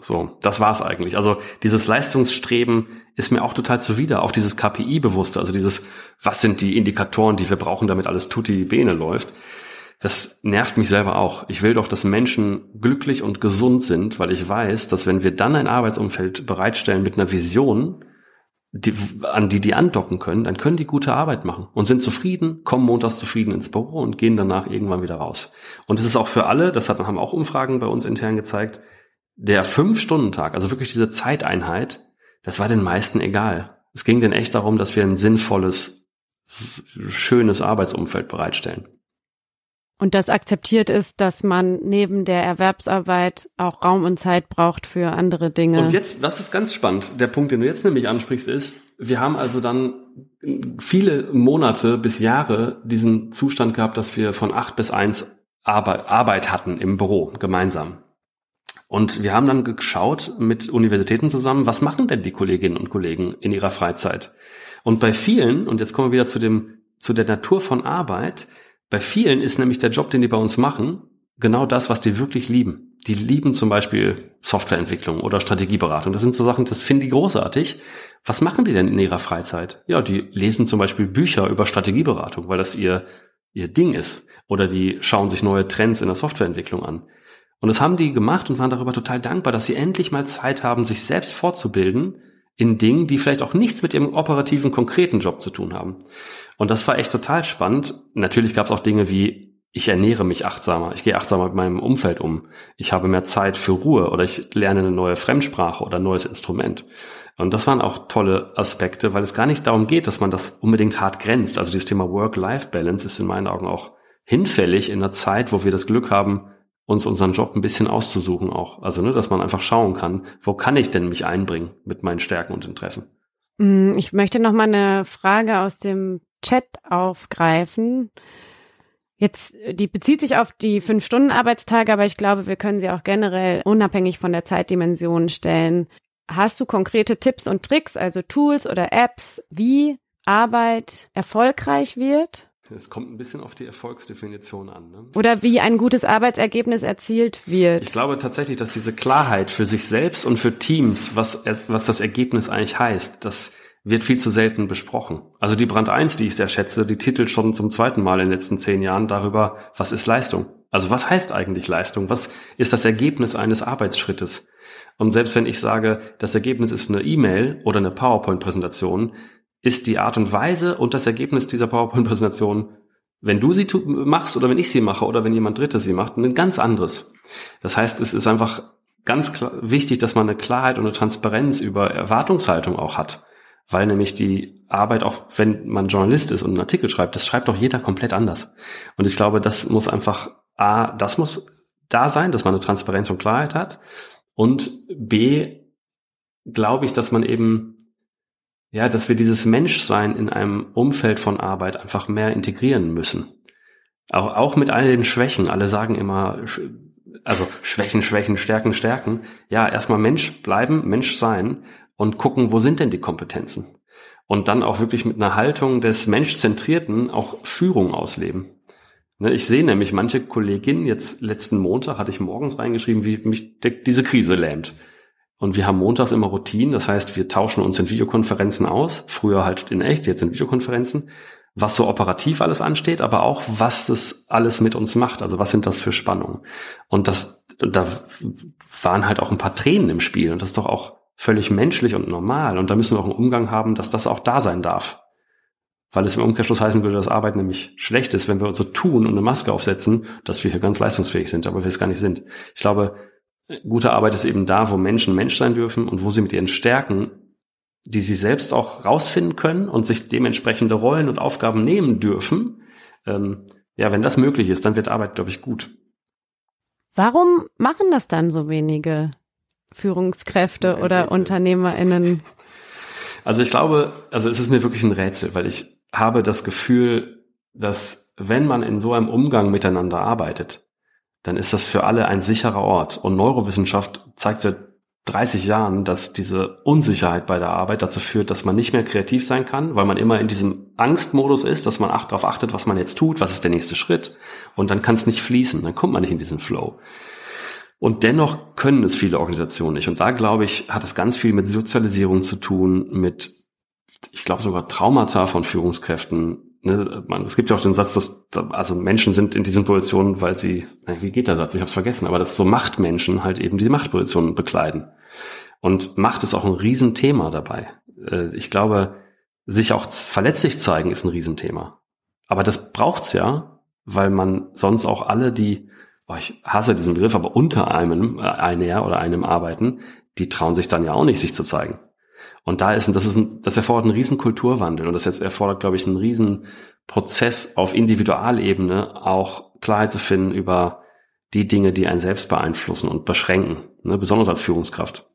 So, das war's eigentlich. Also dieses Leistungsstreben ist mir auch total zuwider, auch dieses KPI-Bewusste, also dieses, was sind die Indikatoren, die wir brauchen, damit alles tutti bene läuft. Das nervt mich selber auch. Ich will doch, dass Menschen glücklich und gesund sind, weil ich weiß, dass wenn wir dann ein Arbeitsumfeld bereitstellen mit einer Vision, die, an die die andocken können, dann können die gute Arbeit machen und sind zufrieden, kommen montags zufrieden ins Büro und gehen danach irgendwann wieder raus. Und es ist auch für alle, das haben auch Umfragen bei uns intern gezeigt, der Fünf-Stunden-Tag, also wirklich diese Zeiteinheit, das war den meisten egal. Es ging denn echt darum, dass wir ein sinnvolles, schönes Arbeitsumfeld bereitstellen. Und das akzeptiert ist, dass man neben der Erwerbsarbeit auch Raum und Zeit braucht für andere Dinge. Und jetzt, das ist ganz spannend. Der Punkt, den du jetzt nämlich ansprichst, ist, wir haben also dann viele Monate bis Jahre diesen Zustand gehabt, dass wir von acht bis eins Arbeit, Arbeit hatten im Büro gemeinsam. Und wir haben dann geschaut mit Universitäten zusammen, was machen denn die Kolleginnen und Kollegen in ihrer Freizeit? Und bei vielen, und jetzt kommen wir wieder zu dem, zu der Natur von Arbeit, bei vielen ist nämlich der Job, den die bei uns machen, genau das, was die wirklich lieben. Die lieben zum Beispiel Softwareentwicklung oder Strategieberatung. Das sind so Sachen, das finden die großartig. Was machen die denn in ihrer Freizeit? Ja, die lesen zum Beispiel Bücher über Strategieberatung, weil das ihr, ihr Ding ist. Oder die schauen sich neue Trends in der Softwareentwicklung an. Und das haben die gemacht und waren darüber total dankbar, dass sie endlich mal Zeit haben, sich selbst fortzubilden in Dingen, die vielleicht auch nichts mit ihrem operativen, konkreten Job zu tun haben. Und das war echt total spannend. Natürlich gab es auch Dinge wie, ich ernähre mich achtsamer, ich gehe achtsamer mit meinem Umfeld um, ich habe mehr Zeit für Ruhe oder ich lerne eine neue Fremdsprache oder ein neues Instrument. Und das waren auch tolle Aspekte, weil es gar nicht darum geht, dass man das unbedingt hart grenzt. Also dieses Thema Work-Life-Balance ist in meinen Augen auch hinfällig in einer Zeit, wo wir das Glück haben, uns unseren Job ein bisschen auszusuchen auch. Also, ne, dass man einfach schauen kann, wo kann ich denn mich einbringen mit meinen Stärken und Interessen. Mm, ich möchte noch mal eine Frage aus dem Chat aufgreifen. Jetzt, die bezieht sich auf die fünf Stunden Arbeitstage, aber ich glaube, wir können sie auch generell unabhängig von der Zeitdimension stellen. Hast du konkrete Tipps und Tricks, also Tools oder Apps, wie Arbeit erfolgreich wird? Es kommt ein bisschen auf die Erfolgsdefinition an. Ne? Oder wie ein gutes Arbeitsergebnis erzielt wird. Ich glaube tatsächlich, dass diese Klarheit für sich selbst und für Teams, was, was das Ergebnis eigentlich heißt, das wird viel zu selten besprochen. Also die Brand 1, die ich sehr schätze, die titelt schon zum zweiten Mal in den letzten zehn Jahren darüber, was ist Leistung? Also was heißt eigentlich Leistung? Was ist das Ergebnis eines Arbeitsschrittes? Und selbst wenn ich sage, das Ergebnis ist eine E-Mail oder eine PowerPoint-Präsentation, ist die Art und Weise und das Ergebnis dieser PowerPoint-Präsentation, wenn du sie machst oder wenn ich sie mache oder wenn jemand Drittes sie macht, ein ganz anderes. Das heißt, es ist einfach ganz wichtig, dass man eine Klarheit und eine Transparenz über Erwartungshaltung auch hat. Weil nämlich die Arbeit, auch wenn man Journalist ist und einen Artikel schreibt, das schreibt doch jeder komplett anders. Und ich glaube, das muss einfach, A, das muss da sein, dass man eine Transparenz und Klarheit hat. Und B, glaube ich, dass man eben ja, dass wir dieses Menschsein in einem Umfeld von Arbeit einfach mehr integrieren müssen. Auch, auch mit all den Schwächen. Alle sagen immer, also Schwächen, Schwächen, Stärken, Stärken. Ja, erstmal Mensch bleiben, Mensch sein und gucken, wo sind denn die Kompetenzen? Und dann auch wirklich mit einer Haltung des Menschzentrierten auch Führung ausleben. Ne, ich sehe nämlich manche Kolleginnen, jetzt letzten Montag hatte ich morgens reingeschrieben, wie mich diese Krise lähmt. Und wir haben montags immer Routinen, das heißt, wir tauschen uns in Videokonferenzen aus, früher halt in echt, jetzt in Videokonferenzen, was so operativ alles ansteht, aber auch, was das alles mit uns macht, also was sind das für Spannungen. Und das, da waren halt auch ein paar Tränen im Spiel und das ist doch auch völlig menschlich und normal. Und da müssen wir auch einen Umgang haben, dass das auch da sein darf. Weil es im Umkehrschluss heißen würde, dass Arbeit nämlich schlecht ist, wenn wir so tun und eine Maske aufsetzen, dass wir hier ganz leistungsfähig sind, aber wir es gar nicht sind. Ich glaube, Gute Arbeit ist eben da, wo Menschen Mensch sein dürfen und wo sie mit ihren Stärken, die sie selbst auch rausfinden können und sich dementsprechende Rollen und Aufgaben nehmen dürfen. Ähm, ja, wenn das möglich ist, dann wird Arbeit, glaube ich, gut. Warum machen das dann so wenige Führungskräfte oder UnternehmerInnen? Also ich glaube, also es ist mir wirklich ein Rätsel, weil ich habe das Gefühl, dass wenn man in so einem Umgang miteinander arbeitet, dann ist das für alle ein sicherer Ort. Und Neurowissenschaft zeigt seit 30 Jahren, dass diese Unsicherheit bei der Arbeit dazu führt, dass man nicht mehr kreativ sein kann, weil man immer in diesem Angstmodus ist, dass man darauf achtet, was man jetzt tut, was ist der nächste Schritt. Und dann kann es nicht fließen, dann kommt man nicht in diesen Flow. Und dennoch können es viele Organisationen nicht. Und da, glaube ich, hat es ganz viel mit Sozialisierung zu tun, mit, ich glaube sogar Traumata von Führungskräften, Ne, man, es gibt ja auch den Satz, dass also Menschen sind in diesen Positionen, weil sie, wie geht der Satz? Ich habe es vergessen, aber dass so Machtmenschen halt eben diese Machtpositionen bekleiden. Und Macht ist auch ein Riesenthema dabei. Äh, ich glaube, sich auch verletzlich zeigen ist ein Riesenthema. Aber das braucht's ja, weil man sonst auch alle, die, oh, ich hasse diesen Begriff, aber unter einem, äh, einer oder einem arbeiten, die trauen sich dann ja auch nicht, sich zu zeigen. Und da ist, das ist ein, das erfordert einen riesen Kulturwandel und das jetzt erfordert, glaube ich, einen riesen Prozess auf Individualebene, auch Klarheit zu finden über die Dinge, die einen selbst beeinflussen und beschränken, ne, besonders als Führungskraft.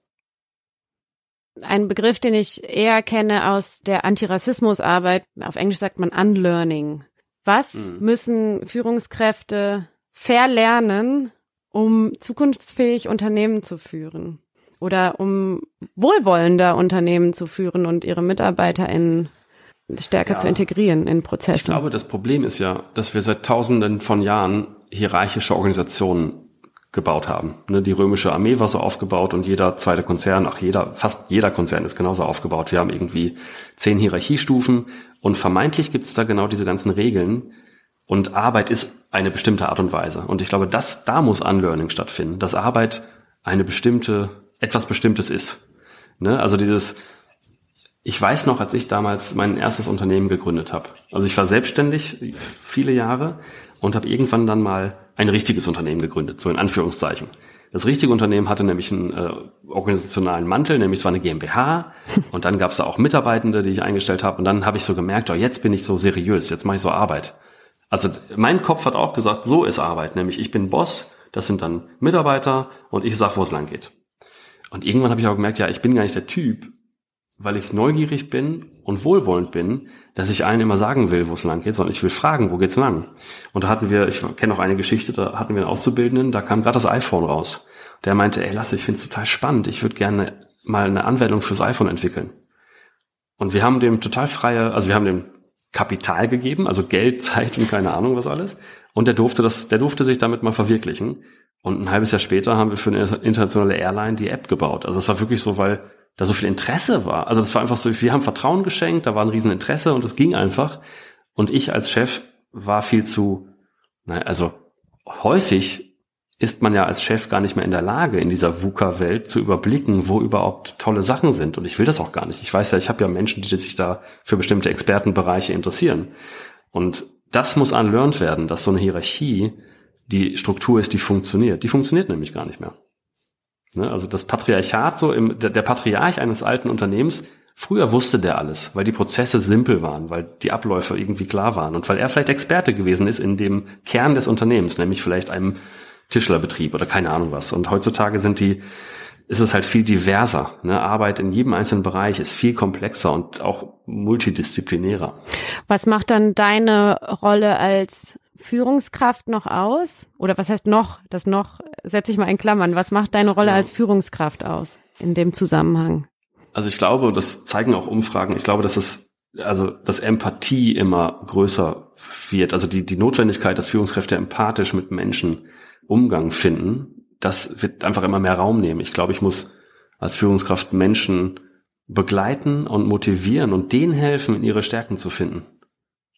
Ein Begriff, den ich eher kenne aus der Antirassismusarbeit, auf Englisch sagt man Unlearning. Was mhm. müssen Führungskräfte verlernen, um zukunftsfähig Unternehmen zu führen? Oder um wohlwollender Unternehmen zu führen und ihre MitarbeiterInnen stärker ja. zu integrieren in Prozessen. Ich glaube, das Problem ist ja, dass wir seit tausenden von Jahren hierarchische Organisationen gebaut haben. Ne, die römische Armee war so aufgebaut und jeder zweite Konzern, auch jeder, fast jeder Konzern ist genauso aufgebaut. Wir haben irgendwie zehn Hierarchiestufen und vermeintlich gibt es da genau diese ganzen Regeln. Und Arbeit ist eine bestimmte Art und Weise. Und ich glaube, dass da muss Unlearning stattfinden, dass Arbeit eine bestimmte etwas Bestimmtes ist. Ne? Also dieses, ich weiß noch, als ich damals mein erstes Unternehmen gegründet habe. Also ich war selbstständig viele Jahre und habe irgendwann dann mal ein richtiges Unternehmen gegründet, so in Anführungszeichen. Das richtige Unternehmen hatte nämlich einen äh, organisationalen Mantel, nämlich es war eine GmbH und dann gab es da auch Mitarbeitende, die ich eingestellt habe und dann habe ich so gemerkt, oh, jetzt bin ich so seriös, jetzt mache ich so Arbeit. Also mein Kopf hat auch gesagt, so ist Arbeit, nämlich ich bin Boss, das sind dann Mitarbeiter und ich sag, wo es lang geht. Und irgendwann habe ich auch gemerkt, ja, ich bin gar nicht der Typ, weil ich neugierig bin und wohlwollend bin, dass ich allen immer sagen will, wo es lang geht, sondern ich will fragen, wo geht's lang? Und da hatten wir, ich kenne auch eine Geschichte, da hatten wir einen Auszubildenden, da kam gerade das iPhone raus. Der meinte, ey, lass, ich finde es total spannend, ich würde gerne mal eine Anwendung fürs iPhone entwickeln. Und wir haben dem total freie, also wir haben dem Kapital gegeben, also Geld, Zeit und keine Ahnung was alles. Und der durfte das, der durfte sich damit mal verwirklichen. Und ein halbes Jahr später haben wir für eine internationale Airline die App gebaut. Also es war wirklich so, weil da so viel Interesse war. Also das war einfach so, wir haben Vertrauen geschenkt, da war ein Rieseninteresse und es ging einfach. Und ich als Chef war viel zu, naja, also häufig ist man ja als Chef gar nicht mehr in der Lage, in dieser VUCA-Welt zu überblicken, wo überhaupt tolle Sachen sind. Und ich will das auch gar nicht. Ich weiß ja, ich habe ja Menschen, die sich da für bestimmte Expertenbereiche interessieren. Und das muss unlearned werden, dass so eine Hierarchie die Struktur ist, die funktioniert. Die funktioniert nämlich gar nicht mehr. Ne? Also das Patriarchat, so im, der, der Patriarch eines alten Unternehmens, früher wusste der alles, weil die Prozesse simpel waren, weil die Abläufe irgendwie klar waren und weil er vielleicht Experte gewesen ist in dem Kern des Unternehmens, nämlich vielleicht einem Tischlerbetrieb oder keine Ahnung was. Und heutzutage sind die, ist es halt viel diverser. Ne? Arbeit in jedem einzelnen Bereich ist viel komplexer und auch multidisziplinärer. Was macht dann deine Rolle als Führungskraft noch aus? Oder was heißt noch? Das noch setze ich mal in Klammern. Was macht deine Rolle ja. als Führungskraft aus in dem Zusammenhang? Also ich glaube, das zeigen auch Umfragen, ich glaube, dass es, also, dass Empathie immer größer wird. Also die, die Notwendigkeit, dass Führungskräfte empathisch mit Menschen Umgang finden, das wird einfach immer mehr Raum nehmen. Ich glaube, ich muss als Führungskraft Menschen begleiten und motivieren und denen helfen, in ihre Stärken zu finden.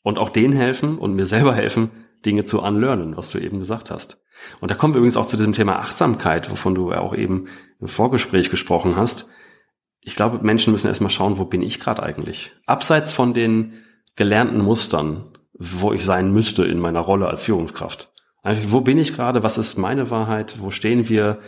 Und auch denen helfen und mir selber helfen, Dinge zu unlearnen, was du eben gesagt hast. Und da kommen wir übrigens auch zu diesem Thema Achtsamkeit, wovon du ja auch eben im Vorgespräch gesprochen hast. Ich glaube, Menschen müssen erstmal schauen, wo bin ich gerade eigentlich? Abseits von den gelernten Mustern, wo ich sein müsste in meiner Rolle als Führungskraft. Eigentlich, wo bin ich gerade? Was ist meine Wahrheit? Wo stehen wir?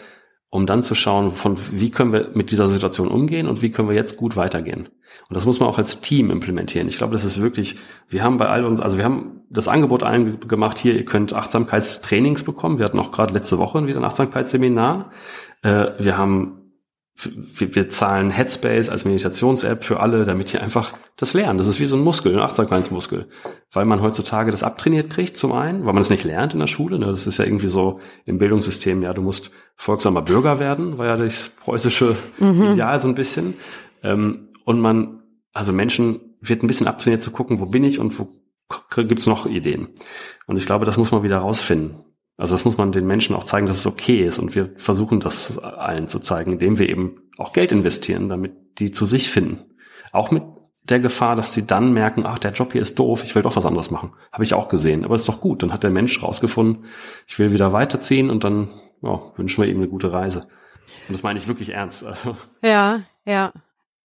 Um dann zu schauen, von wie können wir mit dieser Situation umgehen und wie können wir jetzt gut weitergehen. Und das muss man auch als Team implementieren. Ich glaube, das ist wirklich, wir haben bei all uns, also wir haben das Angebot allen gemacht, hier, ihr könnt Achtsamkeitstrainings bekommen. Wir hatten auch gerade letzte Woche wieder ein Achtsamkeitsseminar. Äh, wir haben wir, wir zahlen Headspace als Meditations-App für alle, damit die einfach das lernen. Das ist wie so ein Muskel, ein Achtsamkeitsmuskel. Weil man heutzutage das abtrainiert kriegt zum einen, weil man es nicht lernt in der Schule. Ne? Das ist ja irgendwie so im Bildungssystem, ja, du musst folgsamer Bürger werden, war ja das preußische mhm. Ideal so ein bisschen. Ähm, und man, also Menschen wird ein bisschen abtrainiert zu gucken, wo bin ich und wo gibt's noch Ideen. Und ich glaube, das muss man wieder rausfinden. Also das muss man den Menschen auch zeigen, dass es okay ist. Und wir versuchen das allen zu zeigen, indem wir eben auch Geld investieren, damit die zu sich finden. Auch mit der Gefahr, dass sie dann merken, ach, der Job hier ist doof, ich will doch was anderes machen. Habe ich auch gesehen. Aber ist doch gut. Dann hat der Mensch rausgefunden, ich will wieder weiterziehen und dann ja, wünschen wir ihm eine gute Reise. Und das meine ich wirklich ernst. Also. Ja, ja.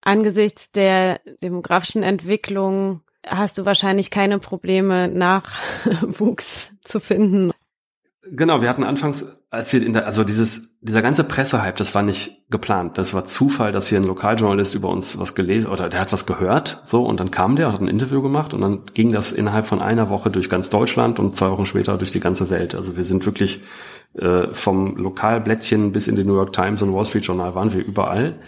Angesichts der demografischen Entwicklung hast du wahrscheinlich keine Probleme, Nachwuchs zu finden. Genau, wir hatten anfangs, als wir in der, also dieses, dieser ganze Pressehype, das war nicht geplant. Das war Zufall, dass hier ein Lokaljournalist über uns was gelesen oder der hat was gehört, so, und dann kam der, hat ein Interview gemacht und dann ging das innerhalb von einer Woche durch ganz Deutschland und zwei Wochen später durch die ganze Welt. Also wir sind wirklich äh, vom Lokalblättchen bis in die New York Times und Wall Street Journal waren wir überall.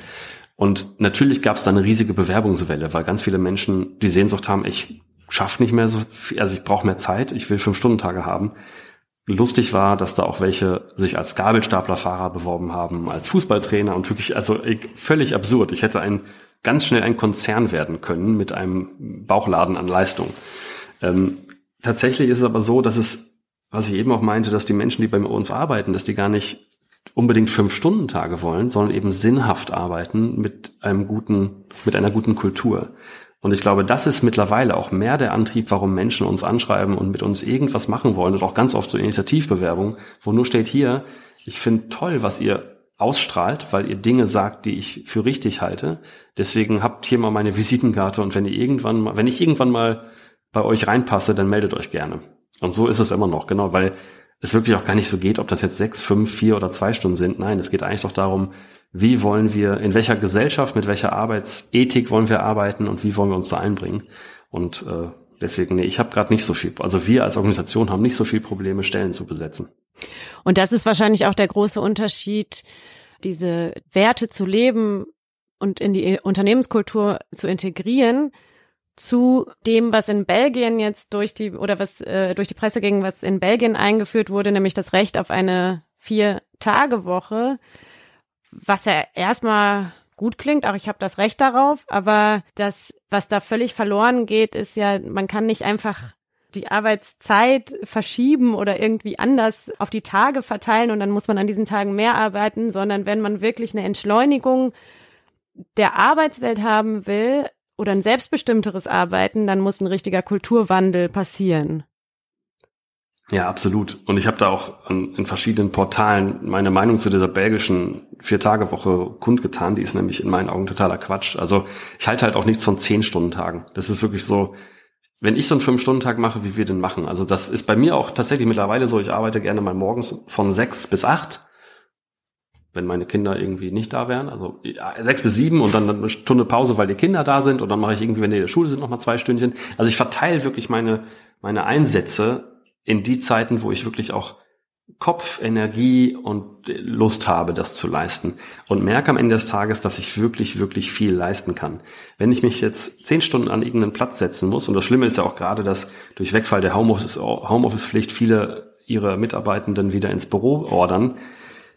Und natürlich gab es da eine riesige Bewerbungswelle, weil ganz viele Menschen die Sehnsucht haben, ich schaffe nicht mehr so viel, also ich brauche mehr Zeit, ich will Fünf-Stunden-Tage haben lustig war, dass da auch welche sich als Gabelstaplerfahrer beworben haben, als Fußballtrainer und wirklich, also völlig absurd. Ich hätte ein, ganz schnell ein Konzern werden können mit einem Bauchladen an Leistung. Ähm, tatsächlich ist es aber so, dass es, was ich eben auch meinte, dass die Menschen, die bei uns arbeiten, dass die gar nicht unbedingt fünf Stunden Tage wollen, sondern eben sinnhaft arbeiten mit einem guten, mit einer guten Kultur. Und ich glaube, das ist mittlerweile auch mehr der Antrieb, warum Menschen uns anschreiben und mit uns irgendwas machen wollen und auch ganz oft so Initiativbewerbungen, wo nur steht hier, ich finde toll, was ihr ausstrahlt, weil ihr Dinge sagt, die ich für richtig halte. Deswegen habt hier mal meine Visitenkarte und wenn ihr irgendwann mal, wenn ich irgendwann mal bei euch reinpasse, dann meldet euch gerne. Und so ist es immer noch, genau, weil es wirklich auch gar nicht so geht, ob das jetzt sechs, fünf, vier oder zwei Stunden sind. Nein, es geht eigentlich doch darum, wie wollen wir, in welcher Gesellschaft, mit welcher Arbeitsethik wollen wir arbeiten und wie wollen wir uns da einbringen. Und äh, deswegen, nee, ich habe gerade nicht so viel, also wir als Organisation haben nicht so viel Probleme, Stellen zu besetzen. Und das ist wahrscheinlich auch der große Unterschied, diese Werte zu leben und in die Unternehmenskultur zu integrieren zu dem, was in Belgien jetzt durch die oder was äh, durch die Presse ging, was in Belgien eingeführt wurde, nämlich das Recht auf eine Vier-Tage-Woche was ja erstmal gut klingt, auch ich habe das Recht darauf, aber das, was da völlig verloren geht, ist ja, man kann nicht einfach die Arbeitszeit verschieben oder irgendwie anders auf die Tage verteilen und dann muss man an diesen Tagen mehr arbeiten, sondern wenn man wirklich eine Entschleunigung der Arbeitswelt haben will oder ein selbstbestimmteres Arbeiten, dann muss ein richtiger Kulturwandel passieren. Ja, absolut. Und ich habe da auch an, in verschiedenen Portalen meine Meinung zu dieser belgischen Vier-Tage-Woche kundgetan. Die ist nämlich in meinen Augen totaler Quatsch. Also ich halte halt auch nichts von Zehn-Stunden-Tagen. Das ist wirklich so, wenn ich so einen Fünf-Stunden-Tag mache, wie wir den machen. Also das ist bei mir auch tatsächlich mittlerweile so, ich arbeite gerne mal morgens von sechs bis acht wenn meine Kinder irgendwie nicht da wären, also sechs bis sieben und dann eine Stunde Pause, weil die Kinder da sind und dann mache ich irgendwie, wenn die in der Schule sind, nochmal zwei Stündchen. Also ich verteile wirklich meine, meine Einsätze in die Zeiten, wo ich wirklich auch Kopf, Energie und Lust habe, das zu leisten. Und merke am Ende des Tages, dass ich wirklich, wirklich viel leisten kann. Wenn ich mich jetzt zehn Stunden an irgendeinen Platz setzen muss, und das Schlimme ist ja auch gerade, dass durch Wegfall der Homeoffice-Pflicht viele ihre Mitarbeitenden wieder ins Büro ordern,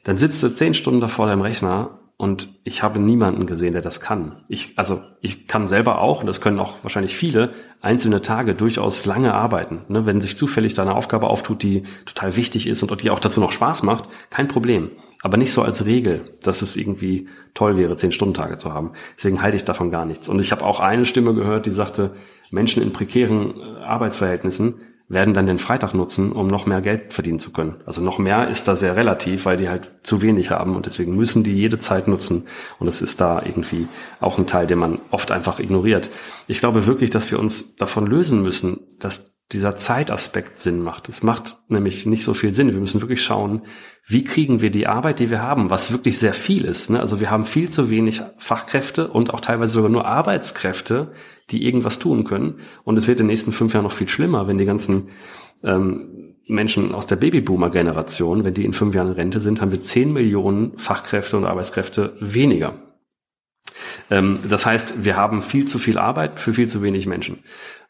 dann sitzt du zehn Stunden da vor deinem Rechner und ich habe niemanden gesehen, der das kann. Ich, also ich kann selber auch, und das können auch wahrscheinlich viele, einzelne Tage durchaus lange arbeiten. Ne? Wenn sich zufällig da eine Aufgabe auftut, die total wichtig ist und die auch dazu noch Spaß macht, kein Problem. Aber nicht so als Regel, dass es irgendwie toll wäre, zehn Stunden Tage zu haben. Deswegen halte ich davon gar nichts. Und ich habe auch eine Stimme gehört, die sagte, Menschen in prekären äh, Arbeitsverhältnissen werden dann den Freitag nutzen, um noch mehr Geld verdienen zu können. Also noch mehr ist da sehr relativ, weil die halt zu wenig haben und deswegen müssen die jede Zeit nutzen. Und es ist da irgendwie auch ein Teil, den man oft einfach ignoriert. Ich glaube wirklich, dass wir uns davon lösen müssen, dass dieser Zeitaspekt Sinn macht. Es macht nämlich nicht so viel Sinn. Wir müssen wirklich schauen, wie kriegen wir die Arbeit, die wir haben, was wirklich sehr viel ist. Ne? Also wir haben viel zu wenig Fachkräfte und auch teilweise sogar nur Arbeitskräfte, die irgendwas tun können. Und es wird in den nächsten fünf Jahren noch viel schlimmer, wenn die ganzen ähm, Menschen aus der Babyboomer-Generation, wenn die in fünf Jahren Rente sind, haben wir zehn Millionen Fachkräfte und Arbeitskräfte weniger. Ähm, das heißt, wir haben viel zu viel Arbeit für viel zu wenig Menschen.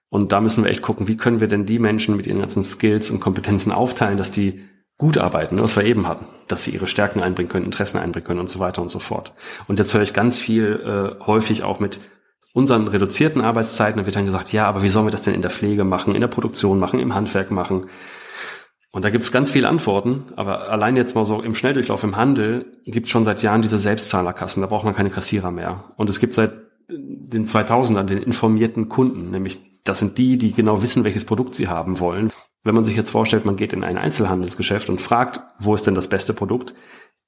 Und da müssen wir echt gucken, wie können wir denn die Menschen mit ihren ganzen Skills und Kompetenzen aufteilen, dass die gut arbeiten, ne, was wir eben hatten, dass sie ihre Stärken einbringen können, Interessen einbringen können und so weiter und so fort. Und jetzt höre ich ganz viel äh, häufig auch mit unseren reduzierten Arbeitszeiten, da wird dann gesagt, ja, aber wie sollen wir das denn in der Pflege machen, in der Produktion machen, im Handwerk machen? Und da gibt es ganz viele Antworten, aber allein jetzt mal so im Schnelldurchlauf im Handel gibt schon seit Jahren diese Selbstzahlerkassen, da braucht man keine Kassierer mehr. Und es gibt seit den 2000ern den informierten Kunden, nämlich das sind die, die genau wissen, welches Produkt sie haben wollen. Wenn man sich jetzt vorstellt, man geht in ein Einzelhandelsgeschäft und fragt, wo ist denn das beste Produkt,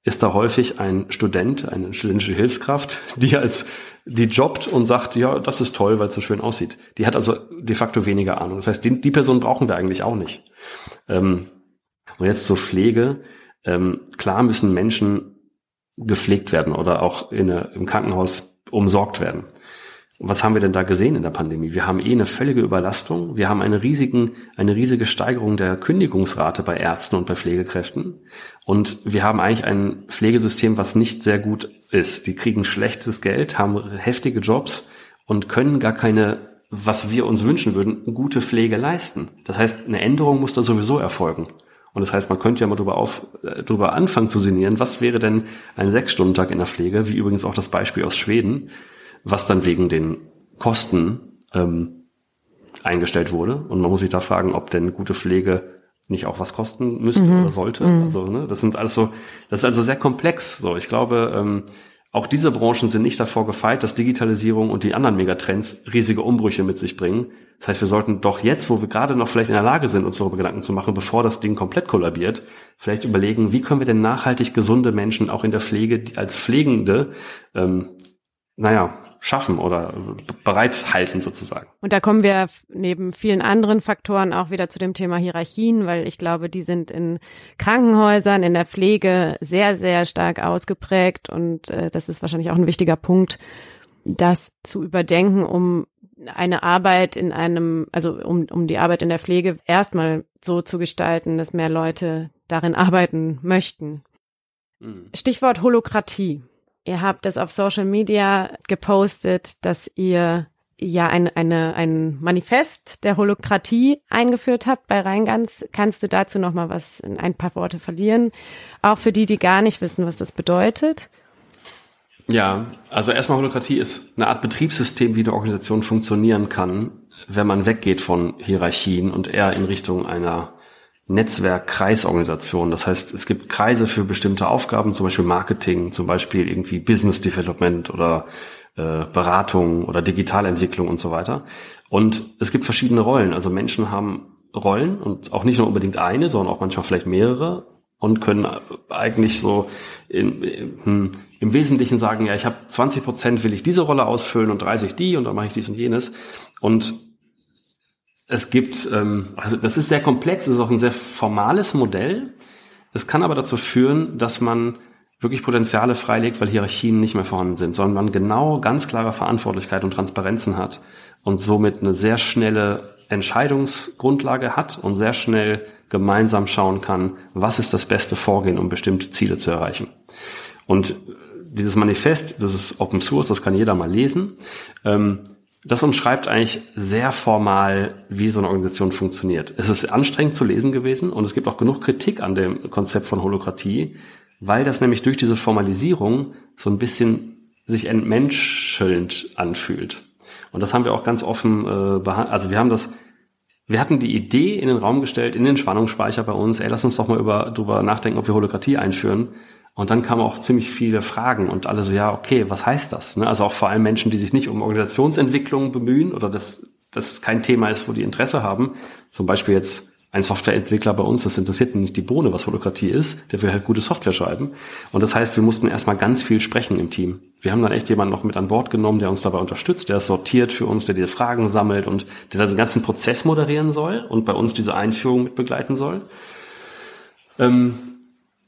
ist da häufig ein Student, eine studentische Hilfskraft, die als die jobbt und sagt, ja, das ist toll, weil es so schön aussieht. Die hat also de facto weniger Ahnung. Das heißt, die, die Person brauchen wir eigentlich auch nicht. Ähm, und jetzt zur Pflege. Ähm, klar müssen Menschen gepflegt werden oder auch in, im Krankenhaus umsorgt werden. Was haben wir denn da gesehen in der Pandemie? Wir haben eh eine völlige Überlastung. Wir haben eine, riesigen, eine riesige Steigerung der Kündigungsrate bei Ärzten und bei Pflegekräften. Und wir haben eigentlich ein Pflegesystem, was nicht sehr gut ist. Die kriegen schlechtes Geld, haben heftige Jobs und können gar keine, was wir uns wünschen würden, gute Pflege leisten. Das heißt, eine Änderung muss da sowieso erfolgen. Und das heißt, man könnte ja mal drüber, auf, äh, drüber anfangen zu sinnieren, was wäre denn ein Sechs-Stunden-Tag in der Pflege, wie übrigens auch das Beispiel aus Schweden, was dann wegen den Kosten ähm, eingestellt wurde. Und man muss sich da fragen, ob denn gute Pflege nicht auch was kosten müsste mhm. oder sollte. Mhm. Also, ne, das sind alles so, das ist also sehr komplex. So, ich glaube, ähm, auch diese Branchen sind nicht davor gefeit, dass Digitalisierung und die anderen Megatrends riesige Umbrüche mit sich bringen. Das heißt, wir sollten doch jetzt, wo wir gerade noch vielleicht in der Lage sind, uns darüber Gedanken zu machen, bevor das Ding komplett kollabiert, vielleicht überlegen, wie können wir denn nachhaltig gesunde Menschen auch in der Pflege als Pflegende ähm, naja, schaffen oder bereithalten sozusagen. Und da kommen wir neben vielen anderen Faktoren auch wieder zu dem Thema Hierarchien, weil ich glaube, die sind in Krankenhäusern, in der Pflege sehr, sehr stark ausgeprägt und äh, das ist wahrscheinlich auch ein wichtiger Punkt, das zu überdenken, um eine Arbeit in einem, also um, um die Arbeit in der Pflege erstmal so zu gestalten, dass mehr Leute darin arbeiten möchten. Mhm. Stichwort Holokratie. Ihr habt das auf Social Media gepostet, dass ihr ja ein, eine, ein Manifest der Holokratie eingeführt habt bei Reingans. Kannst du dazu noch mal was, in ein paar Worte verlieren? Auch für die, die gar nicht wissen, was das bedeutet. Ja, also erstmal Holokratie ist eine Art Betriebssystem, wie eine Organisation funktionieren kann, wenn man weggeht von Hierarchien und eher in Richtung einer Netzwerk-Kreisorganisation. Das heißt, es gibt Kreise für bestimmte Aufgaben, zum Beispiel Marketing, zum Beispiel irgendwie Business Development oder äh, Beratung oder Digitalentwicklung und so weiter. Und es gibt verschiedene Rollen. Also Menschen haben Rollen und auch nicht nur unbedingt eine, sondern auch manchmal vielleicht mehrere und können eigentlich so in, in, im Wesentlichen sagen, ja, ich habe 20 Prozent will ich diese Rolle ausfüllen und 30 die und dann mache ich dies und jenes. Und es gibt, ähm, also das ist sehr komplex, es ist auch ein sehr formales Modell. Es kann aber dazu führen, dass man wirklich Potenziale freilegt, weil Hierarchien nicht mehr vorhanden sind, sondern man genau ganz klare Verantwortlichkeit und Transparenzen hat und somit eine sehr schnelle Entscheidungsgrundlage hat und sehr schnell gemeinsam schauen kann, was ist das beste Vorgehen, um bestimmte Ziele zu erreichen. Und dieses Manifest, das ist Open Source, das kann jeder mal lesen. Ähm, das umschreibt eigentlich sehr formal, wie so eine Organisation funktioniert. Es ist anstrengend zu lesen gewesen und es gibt auch genug Kritik an dem Konzept von Holokratie, weil das nämlich durch diese Formalisierung so ein bisschen sich entmenschelnd anfühlt. Und das haben wir auch ganz offen äh, behandelt. Also wir haben das, wir hatten die Idee in den Raum gestellt, in den Spannungsspeicher bei uns, ey, lass uns doch mal über, drüber nachdenken, ob wir Holokratie einführen. Und dann kamen auch ziemlich viele Fragen und alle so, ja, okay, was heißt das? Ne? Also auch vor allem Menschen, die sich nicht um Organisationsentwicklung bemühen oder das, das kein Thema ist, wo die Interesse haben. Zum Beispiel jetzt ein Softwareentwickler bei uns, das interessiert nicht die Bohne, was Holokratie ist, der will halt gute Software schreiben. Und das heißt, wir mussten erstmal ganz viel sprechen im Team. Wir haben dann echt jemanden noch mit an Bord genommen, der uns dabei unterstützt, der es sortiert für uns, der diese Fragen sammelt und der den ganzen Prozess moderieren soll und bei uns diese Einführung mit begleiten soll. Ähm,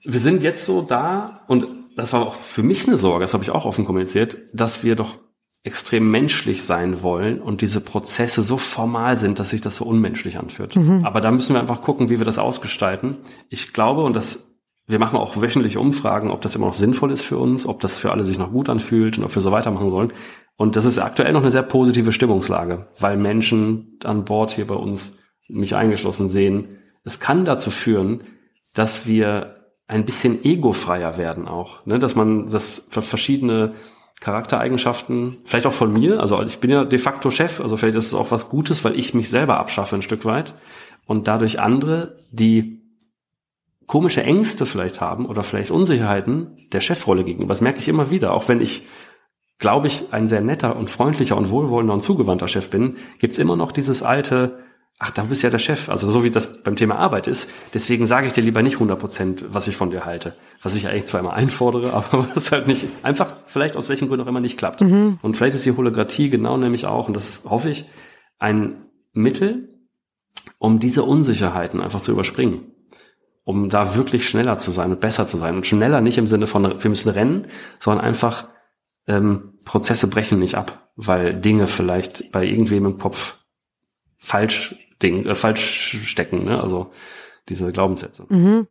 wir sind jetzt so da und das war auch für mich eine Sorge, das habe ich auch offen kommuniziert, dass wir doch extrem menschlich sein wollen und diese Prozesse so formal sind, dass sich das so unmenschlich anfühlt. Mhm. Aber da müssen wir einfach gucken, wie wir das ausgestalten. Ich glaube, und das wir machen auch wöchentlich Umfragen, ob das immer noch sinnvoll ist für uns, ob das für alle sich noch gut anfühlt und ob wir so weitermachen sollen. Und das ist aktuell noch eine sehr positive Stimmungslage, weil Menschen an Bord hier bei uns, mich eingeschlossen, sehen, es kann dazu führen, dass wir ein bisschen egofreier werden auch, ne? dass man das verschiedene Charaktereigenschaften, vielleicht auch von mir, also ich bin ja de facto Chef, also vielleicht ist es auch was Gutes, weil ich mich selber abschaffe ein Stück weit und dadurch andere, die komische Ängste vielleicht haben oder vielleicht Unsicherheiten der Chefrolle gegenüber. Das merke ich immer wieder. Auch wenn ich, glaube ich, ein sehr netter und freundlicher und wohlwollender und zugewandter Chef bin, gibt's immer noch dieses alte, ach, da bist ja der Chef. Also so wie das beim Thema Arbeit ist. Deswegen sage ich dir lieber nicht 100 Prozent, was ich von dir halte. Was ich eigentlich zwar immer einfordere, aber was halt nicht, einfach vielleicht aus welchen Gründen auch immer nicht klappt. Mhm. Und vielleicht ist die Holographie genau nämlich auch, und das hoffe ich, ein Mittel, um diese Unsicherheiten einfach zu überspringen um da wirklich schneller zu sein und besser zu sein. Und schneller nicht im Sinne von, wir müssen rennen, sondern einfach ähm, Prozesse brechen nicht ab, weil Dinge vielleicht bei irgendwem im Kopf falsch, Ding, äh, falsch stecken. Ne? Also diese Glaubenssätze. Mhm.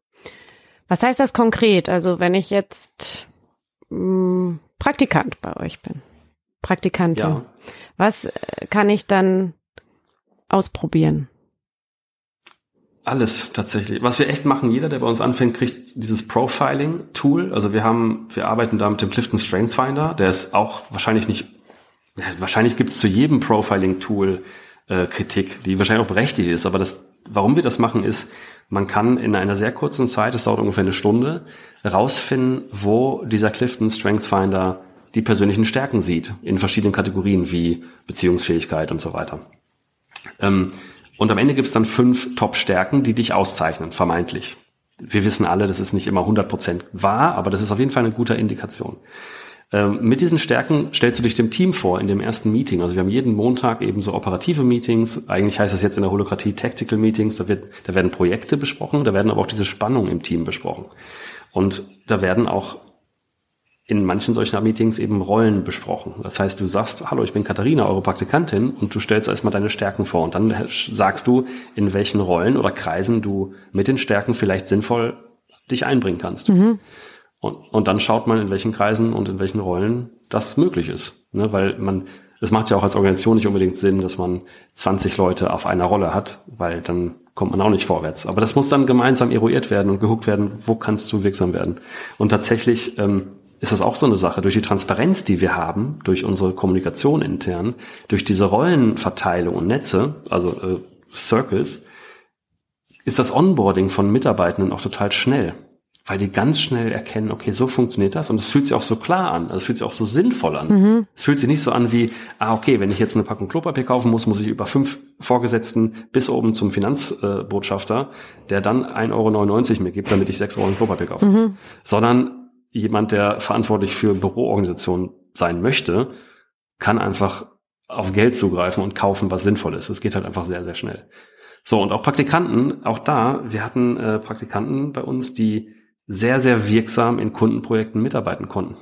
Was heißt das konkret? Also wenn ich jetzt mh, hm, Praktikant bei euch bin, Praktikantin, ja. was äh, kann ich dann ausprobieren? Alles tatsächlich. Was wir echt machen, jeder, der bei uns anfängt, kriegt dieses Profiling-Tool. Also wir haben, wir arbeiten da mit dem Clifton Strength Finder. Der ist auch wahrscheinlich nicht, wahrscheinlich gibt es zu jedem Profiling-Tool äh, Kritik, die wahrscheinlich auch berechtigt ist. Aber das, warum wir das machen, ist, man kann in einer sehr kurzen Zeit, es dauert ungefähr eine Stunde, rausfinden, wo dieser Clifton Strength Finder die persönlichen Stärken sieht in verschiedenen Kategorien wie Beziehungsfähigkeit und so weiter. Ähm, und am Ende gibt es dann fünf Top-Stärken, die dich auszeichnen, vermeintlich. Wir wissen alle, das ist nicht immer 100% wahr, aber das ist auf jeden Fall eine gute Indikation. Ähm, mit diesen Stärken stellst du dich dem Team vor in dem ersten Meeting. Also wir haben jeden Montag eben so operative Meetings. Eigentlich heißt das jetzt in der Holokratie Tactical Meetings. Da, wird, da werden Projekte besprochen, da werden aber auch diese Spannung im Team besprochen. Und da werden auch in manchen solcher Meetings eben Rollen besprochen. Das heißt, du sagst, hallo, ich bin Katharina, eure Praktikantin, und du stellst erstmal deine Stärken vor. Und dann sagst du, in welchen Rollen oder Kreisen du mit den Stärken vielleicht sinnvoll dich einbringen kannst. Mhm. Und, und dann schaut man, in welchen Kreisen und in welchen Rollen das möglich ist. Ne? Weil man, es macht ja auch als Organisation nicht unbedingt Sinn, dass man 20 Leute auf einer Rolle hat, weil dann kommt man auch nicht vorwärts. Aber das muss dann gemeinsam eruiert werden und geguckt werden, wo kannst du wirksam werden. Und tatsächlich ähm, ist das auch so eine Sache. Durch die Transparenz, die wir haben, durch unsere Kommunikation intern, durch diese Rollenverteilung und Netze, also äh, Circles, ist das Onboarding von Mitarbeitenden auch total schnell. Weil die ganz schnell erkennen, okay, so funktioniert das und es fühlt sich auch so klar an, also es fühlt sich auch so sinnvoll an. Mhm. Es fühlt sich nicht so an wie, ah, okay, wenn ich jetzt eine Packung Klopapier kaufen muss, muss ich über fünf Vorgesetzten bis oben zum Finanzbotschafter, der dann 1,99 Euro mir gibt, damit ich sechs Euro Klopapier kaufe. Mhm. Sondern jemand, der verantwortlich für Büroorganisationen sein möchte, kann einfach auf Geld zugreifen und kaufen, was sinnvoll ist. Es geht halt einfach sehr, sehr schnell. So, und auch Praktikanten, auch da, wir hatten äh, Praktikanten bei uns, die sehr, sehr wirksam in Kundenprojekten mitarbeiten konnten.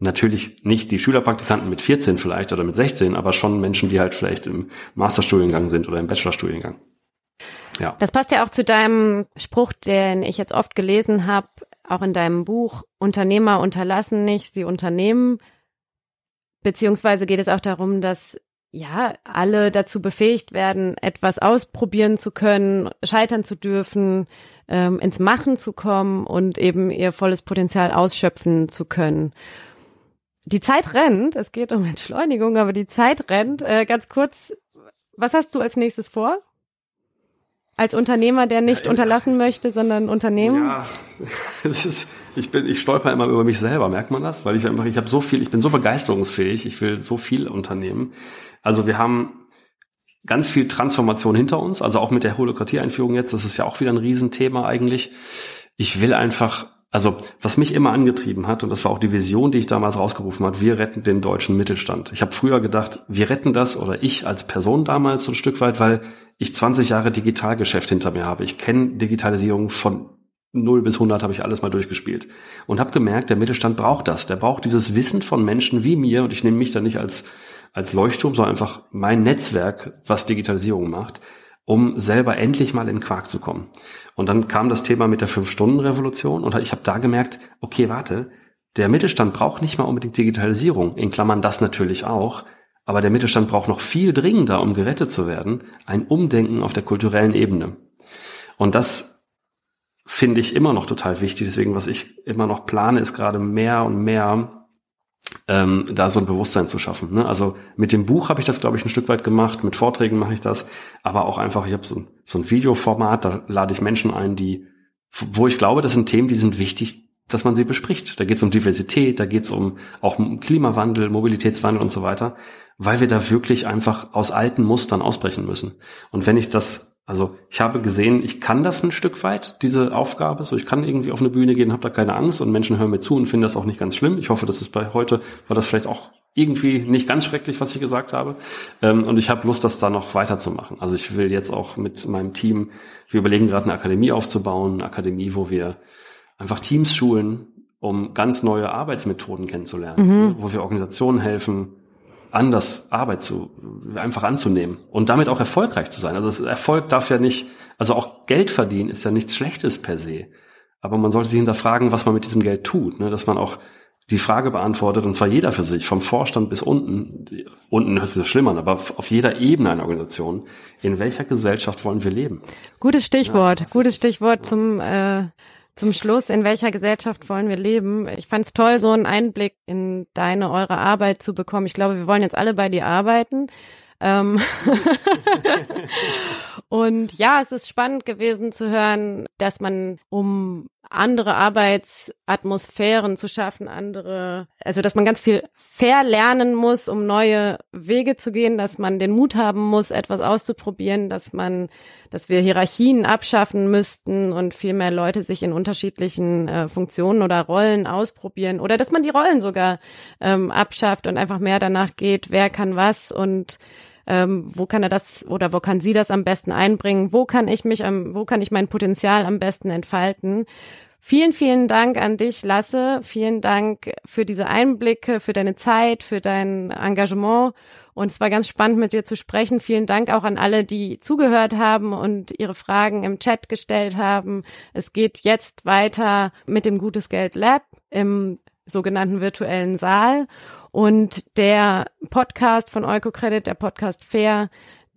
Natürlich nicht die Schülerpraktikanten mit 14 vielleicht oder mit 16, aber schon Menschen, die halt vielleicht im Masterstudiengang sind oder im Bachelorstudiengang. Ja. Das passt ja auch zu deinem Spruch, den ich jetzt oft gelesen habe, auch in deinem Buch, Unternehmer unterlassen nicht, sie unternehmen. Beziehungsweise geht es auch darum, dass ja alle dazu befähigt werden, etwas ausprobieren zu können, scheitern zu dürfen, ähm, ins Machen zu kommen und eben ihr volles Potenzial ausschöpfen zu können. Die Zeit rennt, es geht um Entschleunigung, aber die Zeit rennt. Äh, ganz kurz, was hast du als nächstes vor? Als Unternehmer, der nicht ja, unterlassen möchte, sondern Unternehmen? Ja, das ist, ich bin, ich stolper immer über mich selber, merkt man das? Weil ich einfach, ich habe so viel, ich bin so begeisterungsfähig, ich will so viel unternehmen. Also wir haben ganz viel Transformation hinter uns, also auch mit der Holokratie-Einführung jetzt, das ist ja auch wieder ein Riesenthema eigentlich. Ich will einfach also, was mich immer angetrieben hat, und das war auch die Vision, die ich damals rausgerufen hat, wir retten den deutschen Mittelstand. Ich habe früher gedacht, wir retten das, oder ich als Person damals so ein Stück weit, weil ich 20 Jahre Digitalgeschäft hinter mir habe. Ich kenne Digitalisierung von 0 bis 100 habe ich alles mal durchgespielt und habe gemerkt, der Mittelstand braucht das. Der braucht dieses Wissen von Menschen wie mir und ich nehme mich da nicht als als Leuchtturm, sondern einfach mein Netzwerk, was Digitalisierung macht, um selber endlich mal in Quark zu kommen. Und dann kam das Thema mit der Fünf-Stunden-Revolution und ich habe da gemerkt, okay, warte, der Mittelstand braucht nicht mal unbedingt Digitalisierung, in Klammern das natürlich auch, aber der Mittelstand braucht noch viel dringender, um gerettet zu werden, ein Umdenken auf der kulturellen Ebene. Und das finde ich immer noch total wichtig. Deswegen, was ich immer noch plane, ist gerade mehr und mehr ähm, da so ein Bewusstsein zu schaffen. Ne? Also mit dem Buch habe ich das, glaube ich, ein Stück weit gemacht, mit Vorträgen mache ich das, aber auch einfach, ich habe so, so ein Videoformat, da lade ich Menschen ein, die, wo ich glaube, das sind Themen, die sind wichtig, dass man sie bespricht. Da geht es um Diversität, da geht es um auch um Klimawandel, Mobilitätswandel und so weiter, weil wir da wirklich einfach aus alten Mustern ausbrechen müssen. Und wenn ich das also ich habe gesehen, ich kann das ein Stück weit, diese Aufgabe. So, ich kann irgendwie auf eine Bühne gehen, habe da keine Angst und Menschen hören mir zu und finden das auch nicht ganz schlimm. Ich hoffe, dass es bei heute war das vielleicht auch irgendwie nicht ganz schrecklich, was ich gesagt habe. Ähm, und ich habe Lust, das da noch weiterzumachen. Also ich will jetzt auch mit meinem Team, wir überlegen gerade eine Akademie aufzubauen, eine Akademie, wo wir einfach Teams schulen, um ganz neue Arbeitsmethoden kennenzulernen, mhm. wo wir Organisationen helfen, anders Arbeit zu, einfach anzunehmen und damit auch erfolgreich zu sein. Also das Erfolg darf ja nicht, also auch Geld verdienen ist ja nichts Schlechtes per se. Aber man sollte sich hinterfragen, was man mit diesem Geld tut, ne? dass man auch die Frage beantwortet, und zwar jeder für sich, vom Vorstand bis unten, unten hört sich das schlimm an, aber auf jeder Ebene einer Organisation, in welcher Gesellschaft wollen wir leben? Gutes Stichwort, ja, gutes Stichwort zum äh, zum Schluss, in welcher Gesellschaft wollen wir leben? Ich fand es toll, so einen Einblick in deine, eure Arbeit zu bekommen. Ich glaube, wir wollen jetzt alle bei dir arbeiten. Ähm und ja, es ist spannend gewesen zu hören, dass man, um andere Arbeitsatmosphären zu schaffen, andere, also dass man ganz viel verlernen muss, um neue Wege zu gehen, dass man den Mut haben muss, etwas auszuprobieren, dass man, dass wir Hierarchien abschaffen müssten und viel mehr Leute sich in unterschiedlichen äh, Funktionen oder Rollen ausprobieren oder dass man die Rollen sogar ähm, abschafft und einfach mehr danach geht, wer kann was und ähm, wo kann er das oder wo kann sie das am besten einbringen, wo kann ich mich, am, wo kann ich mein Potenzial am besten entfalten. Vielen, vielen Dank an dich, Lasse. Vielen Dank für diese Einblicke, für deine Zeit, für dein Engagement. Und es war ganz spannend, mit dir zu sprechen. Vielen Dank auch an alle, die zugehört haben und ihre Fragen im Chat gestellt haben. Es geht jetzt weiter mit dem Gutes Geld Lab im sogenannten virtuellen Saal. Und der Podcast von Eukocredit, der Podcast Fair,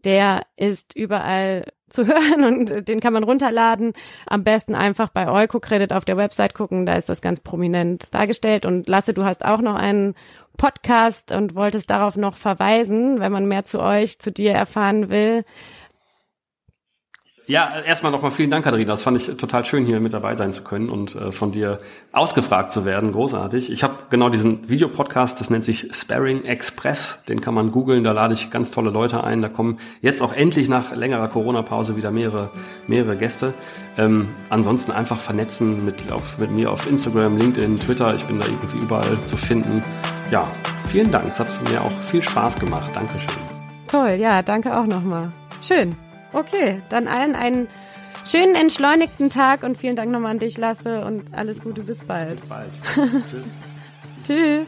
der ist überall zu hören und den kann man runterladen. Am besten einfach bei Eukocredit auf der Website gucken, da ist das ganz prominent dargestellt. Und Lasse, du hast auch noch einen Podcast und wolltest darauf noch verweisen, wenn man mehr zu euch, zu dir erfahren will. Ja, erstmal nochmal vielen Dank, Katharina. Das fand ich total schön, hier mit dabei sein zu können und äh, von dir ausgefragt zu werden. Großartig. Ich habe genau diesen Videopodcast, das nennt sich Sparring Express. Den kann man googeln, da lade ich ganz tolle Leute ein. Da kommen jetzt auch endlich nach längerer Corona-Pause wieder mehrere, mehrere Gäste. Ähm, ansonsten einfach vernetzen mit, auf, mit mir auf Instagram, LinkedIn, Twitter. Ich bin da irgendwie überall zu finden. Ja, vielen Dank. Es hat mir auch viel Spaß gemacht. Dankeschön. Toll, ja, danke auch nochmal. Schön. Okay, dann allen einen schönen, entschleunigten Tag und vielen Dank nochmal an dich, Lasse, und alles Gute, bis bald. Bis bald. Tschüss. Tschüss.